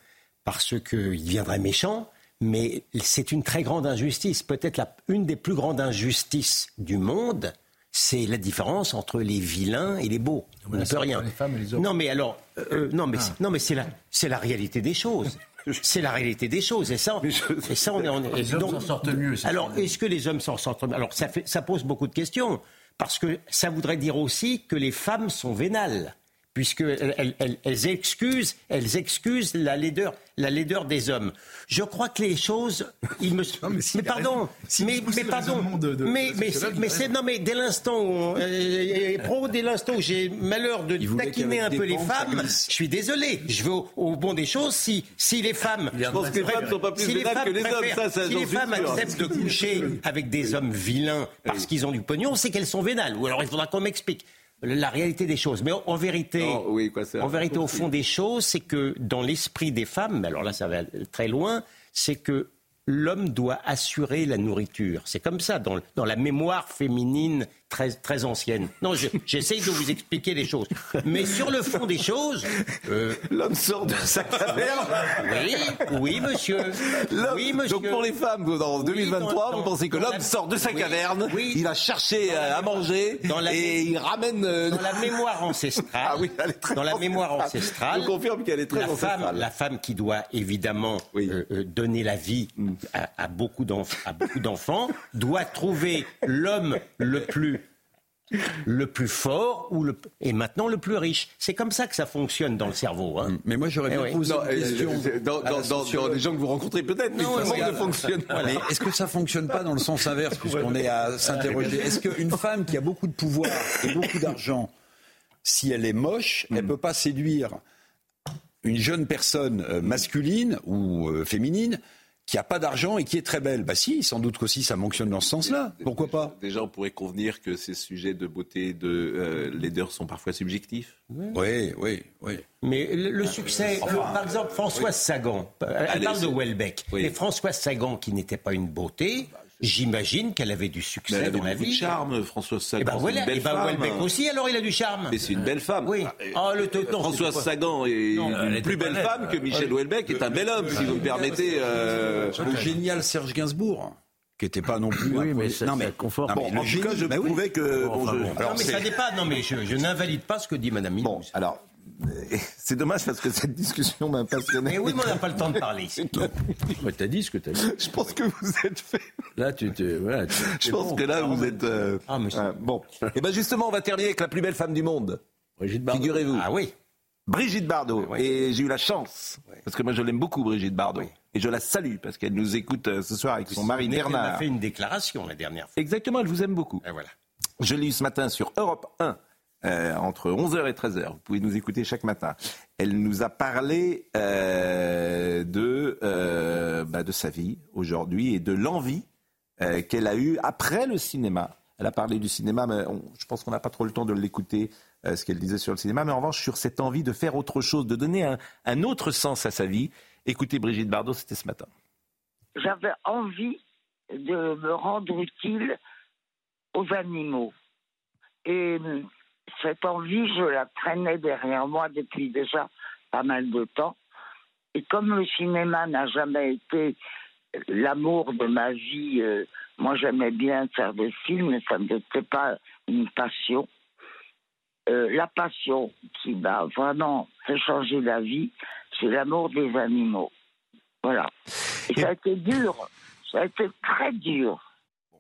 parce qu'ils deviendraient méchants, mais c'est une très grande injustice. Peut-être une des plus grandes injustices du monde, c'est la différence entre les vilains et les beaux. On ne peut rien. Les femmes et les hommes. Non, mais alors, euh, euh, non, mais ah. non, mais c'est la, c'est la réalité des choses. C'est la réalité des choses. Et ça, et ça on est. On est les hommes s'en sortent mieux. Alors, est-ce que les hommes s'en sortent mieux? Alors, ça, fait, ça pose beaucoup de questions. Parce que ça voudrait dire aussi que les femmes sont vénales puisqu'elles elles, excusent, elles excusent la laideur, la laideur des hommes. Je crois que les choses, il me, <laughs> mais, pardon, mais, mais pardon, mais mais c'est non mais dès l'instant où euh, pro, dès l'instant où j'ai malheur de taquiner un peu les femmes, je suis désolé, je veux au, bon des choses si si les femmes, je pense que les femmes sont pas plus si que les hommes, ça, ça, si les femmes acceptent de <laughs> coucher avec des hommes vilains parce qu'ils ont du pognon, c'est qu'elles sont vénales. Ou alors il faudra qu'on m'explique la réalité des choses. Mais en, vérité, en vérité, au fond des choses, c'est que dans l'esprit des femmes, alors là ça va très loin, c'est que l'homme doit assurer la nourriture. C'est comme ça dans, dans la mémoire féminine très, très ancienne. Non, j'essaye de vous expliquer les choses. Mais sur le fond des choses... Euh, l'homme sort de sa caverne Oui, oui, monsieur. Oui, monsieur. Donc pour les femmes, en 2023, vous pensez que l'homme sort de sa caverne, il va chercher euh, à manger et il ramène... Euh, dans la mémoire ancestrale, <laughs> ah oui, elle est très dans la mémoire ancestrale, je confirme qu'elle est très la ancestrale. Femme, la femme qui doit évidemment donner la vie à, à beaucoup d'enfants doit trouver l'homme le plus le plus fort ou le, et maintenant le plus riche. C'est comme ça que ça fonctionne dans le cerveau. Hein. Mais moi j'aurais bien eh posé une question. Dans, dans, les gens que vous rencontrez peut-être, mais ça ne fonctionne pas. Est-ce que ça fonctionne pas dans le sens inverse, puisqu'on est à s'interroger? Est-ce qu'une femme qui a beaucoup de pouvoir et beaucoup d'argent, si elle est moche, elle ne hmm. peut pas séduire une jeune personne euh, masculine ou euh, féminine qui a pas d'argent et qui est très belle. Bah si, sans doute qu'aussi ça fonctionne dans ce sens-là. Pourquoi pas Déjà, on pourrait convenir que ces sujets de beauté, de euh, laideur sont parfois subjectifs. Oui, oui, oui. Mais le, succès, par exemple, Françoise Sagan, elle parle de Welbeck. Et Françoise Sagan, qui n'était pas une beauté, J'imagine qu'elle avait du succès elle avait dans la vie. charme, Françoise Sagan. Et ben voilà, une belle et ben Welbeck aussi, alors il a du charme. Mais c'est une belle femme. Oui. Ah, le Françoise Sagan est une plus belle femme que Michel Houellebecq est un bel homme, si vous me permettez. Euh... Le génial Serge Gainsbourg qui n'était pas non plus. Oui, mais ça, non, mais confort. Bon, en tout cas, je bah prouvais que. Bon, je... alors, non, mais ça n'est pas. Non, mais je, je n'invalide pas ce que dit Madame Bon, alors, c'est dommage parce que cette discussion m'a passionné. Mais oui, mais on n'a pas le temps de parler. <laughs> Tu as dit ce que tu as dit. Je pense que vous êtes fait. Là, tu te. Voilà, Je pense que là, vous êtes. Euh, ah, euh, bon. Et eh bien justement, on va terminer avec la plus belle femme du monde. Brigitte Bardot. Figurez-vous. Ah oui. Brigitte Bardot. Et j'ai eu la chance, parce que moi je l'aime beaucoup, Brigitte Bardot. Et je la salue, parce qu'elle nous écoute euh, ce soir avec son mari Bernard. Elle a fait une déclaration la dernière fois. Exactement, elle vous aime beaucoup. Et voilà. Je l'ai eu ce matin sur Europe 1. Euh, entre 11h et 13h. Vous pouvez nous écouter chaque matin. Elle nous a parlé euh, de, euh, bah, de sa vie aujourd'hui et de l'envie qu'elle a eue après le cinéma. Elle a parlé du cinéma, mais je pense qu'on n'a pas trop le temps de l'écouter, ce qu'elle disait sur le cinéma. Mais en revanche, sur cette envie de faire autre chose, de donner un, un autre sens à sa vie. Écoutez Brigitte Bardot, c'était ce matin. J'avais envie de me rendre utile aux animaux. Et cette envie, je la traînais derrière moi depuis déjà pas mal de temps. Et comme le cinéma n'a jamais été l'amour de ma vie, euh, moi j'aimais bien faire des films, mais ça n'était pas une passion. Euh, la passion qui m'a vraiment fait changer la vie, c'est l'amour des animaux. Voilà. Et ça a été dur, ça a été très dur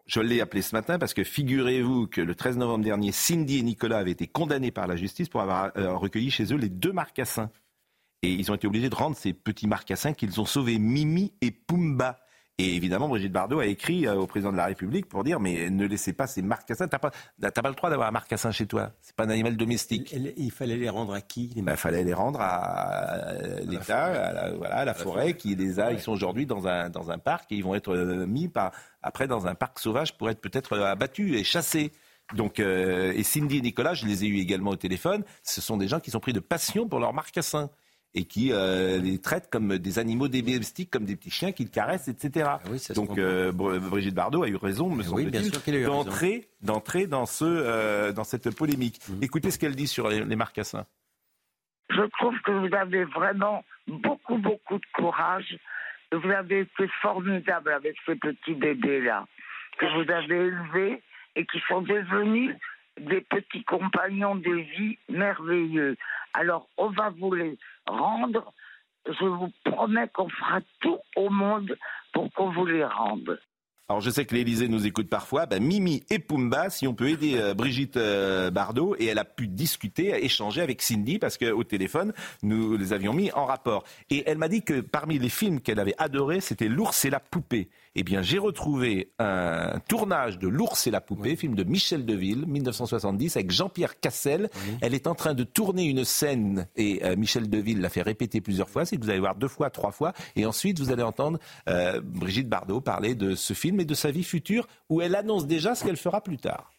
je l'ai appelé ce matin parce que figurez-vous que le 13 novembre dernier, Cindy et Nicolas avaient été condamnés par la justice pour avoir euh, recueilli chez eux les deux marcassins. Et ils ont été obligés de rendre ces petits marcassins qu'ils ont sauvés, Mimi et Pumba. Et évidemment, Brigitte Bardot a écrit euh, au président de la République pour dire mais ne laissez pas ces marcassins. T'as pas, pas le droit d'avoir un marcassin chez toi. C'est pas un animal domestique. Il, fallait les rendre à qui Il ben, fallait les rendre à, l'État, à la, voilà, à la forêt, qui les a. Ils sont aujourd'hui dans un dans un parc et ils vont être euh, mis par après dans un parc sauvage pour être peut-être euh, abattus et chassés. Donc, et Cindy et Nicolas, je les ai eus également au téléphone. Ce sont des gens qui sont pris de passion pour leurs marcassins et qui euh, les traitent comme des animaux domestiques, comme des petits chiens qu'ils caressent, etc. Ah Donc euh, Brigitte Bardot a eu raison, me semble-t-il, d'entrer, d'entrer dans, ce, euh, dans cette polémique. Mhm. Écoutez ce qu'elle dit sur les, les marcassins. Je trouve que vous avez vraiment beaucoup, beaucoup de courage. Vous avez été formidable avec ces petits bébés-là, que vous avez élevés et qui sont devenus des petits compagnons de vie merveilleux. Alors, on va vous les rendre je vous promets qu'on fera tout au monde pour qu'on vous les rende. Alors je sais que l'Élysée nous écoute parfois. Ben, Mimi et Pumba, si on peut aider euh, Brigitte euh, Bardot, et elle a pu discuter, échanger avec Cindy parce qu'au téléphone nous les avions mis en rapport. Et elle m'a dit que parmi les films qu'elle avait adorés, c'était L'ours et la poupée eh bien, j'ai retrouvé un tournage de L'ours et la poupée, film de Michel Deville, 1970, avec Jean-Pierre Cassel. Elle est en train de tourner une scène et euh, Michel Deville l'a fait répéter plusieurs fois. C'est que vous allez voir deux fois, trois fois. Et ensuite, vous allez entendre euh, Brigitte Bardot parler de ce film et de sa vie future, où elle annonce déjà ce qu'elle fera plus tard.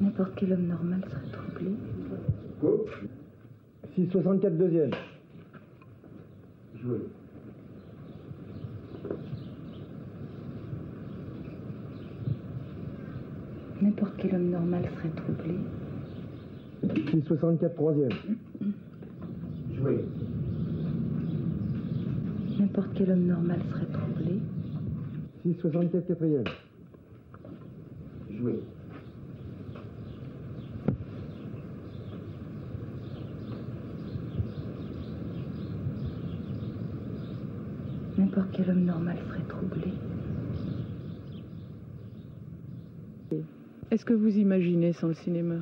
N'importe quel homme normal serait troublé. 664 deuxième. Joué. N'importe quel homme normal serait troublé. 664 troisième. Joué. N'importe quel homme normal serait troublé. 664 quatrième. Joué. N'importe quel homme normal serait troublé. Est-ce que vous imaginez sans le cinéma?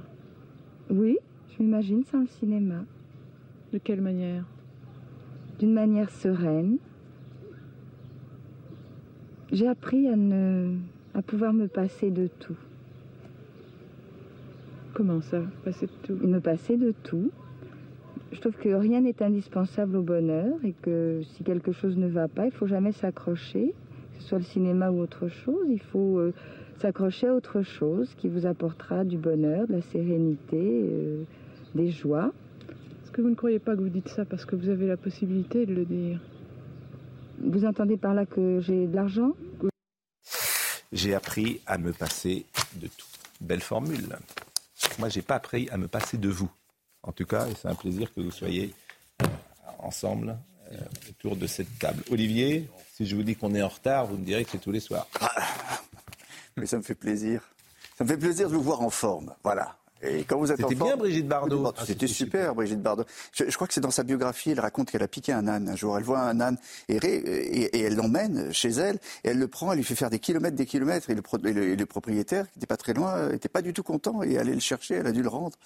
Oui, je m'imagine sans le cinéma. De quelle manière? D'une manière sereine. J'ai appris à ne à pouvoir me passer de tout. Comment ça, passer de tout? Me passer de tout. Je trouve que rien n'est indispensable au bonheur et que si quelque chose ne va pas, il faut jamais s'accrocher, que ce soit le cinéma ou autre chose. Il faut euh, s'accrocher à autre chose qui vous apportera du bonheur, de la sérénité, euh, des joies. Est-ce que vous ne croyez pas que vous dites ça parce que vous avez la possibilité de le dire? Vous entendez par là que j'ai de l'argent? J'ai appris à me passer de tout. Belle formule. Moi, j'ai pas appris à me passer de vous. En tout cas, et c'est un plaisir que vous soyez euh, ensemble euh, autour de cette table. Olivier, si je vous dis qu'on est en retard, vous me direz que c'est tous les soirs. Ah, <laughs> mais ça me fait plaisir. Ça me fait plaisir de vous voir en forme. Voilà. Et quand vous êtes C'était bien Brigitte Bardot. Ah, c'était super, Brigitte Bardot. Je, crois que c'est dans sa biographie, elle raconte qu'elle a piqué un âne un jour. Elle voit un âne errer et, et elle l'emmène chez elle et elle le prend, elle lui fait faire des kilomètres, des kilomètres. Et le, le propriétaire, qui n'était pas très loin, n'était pas du tout content et allait le chercher, elle a dû le rendre.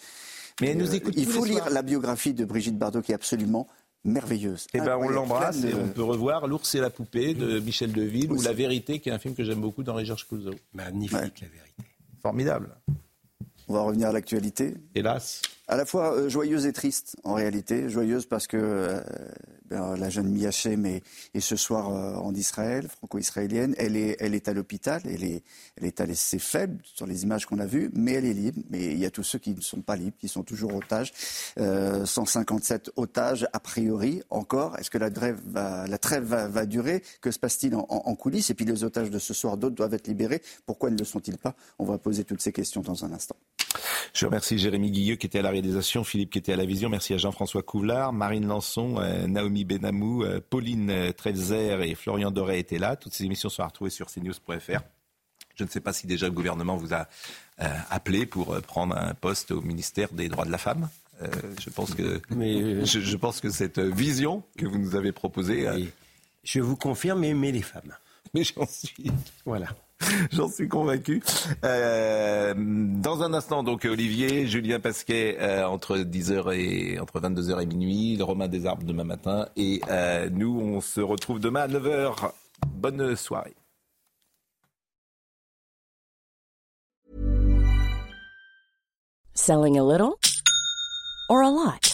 Mais elle nous euh, écoute Il faut lire la biographie de Brigitte Bardot qui est absolument merveilleuse. Eh ben, on l'embrasse et on peut revoir L'ours et la poupée de Michel Deville ou La vérité, qui est un film que j'aime beaucoup d'Henri Georges Clouzot. Magnifique, La vérité. Formidable. On va revenir à l'actualité. Hélas. À la fois euh, joyeuse et triste, en réalité. Joyeuse parce que euh, ben, la jeune Mia est, est, ce soir euh, en Israël, franco-israélienne. Elle est, elle est à l'hôpital, elle est, elle est assez faible sur les images qu'on a vues, mais elle est libre. Mais il y a tous ceux qui ne sont pas libres, qui sont toujours otages. 157 otages, a priori, encore. Est-ce que la trêve va, la trêve va, durer? Que se passe-t-il en, en, coulisses? Et puis les otages de ce soir, d'autres doivent être libérés. Pourquoi ne le sont-ils pas? On va poser toutes ces questions dans un instant. Je remercie Jérémy Guilleux qui était à la réalisation, Philippe qui était à la vision. Merci à Jean-François Couvlar, Marine Lançon, euh, Naomi Benamou, euh, Pauline euh, Trelzer et Florian Doré étaient là. Toutes ces émissions sont à retrouver sur cnews.fr. Je ne sais pas si déjà le gouvernement vous a appelé pour prendre un poste au ministère des droits de la femme. je pense que je, pense que cette vision que vous nous avez proposée. Je vous confirme, aimer les femmes. <laughs> Mais j'en suis. Voilà. <laughs> J'en suis convaincu. Euh, dans un instant, donc Olivier, Julien Pasquet euh, entre 10h et entre 22h et minuit, le Romain des Arbres demain matin, et euh, nous, on se retrouve demain à 9h. Bonne soirée. Selling a little or a lot?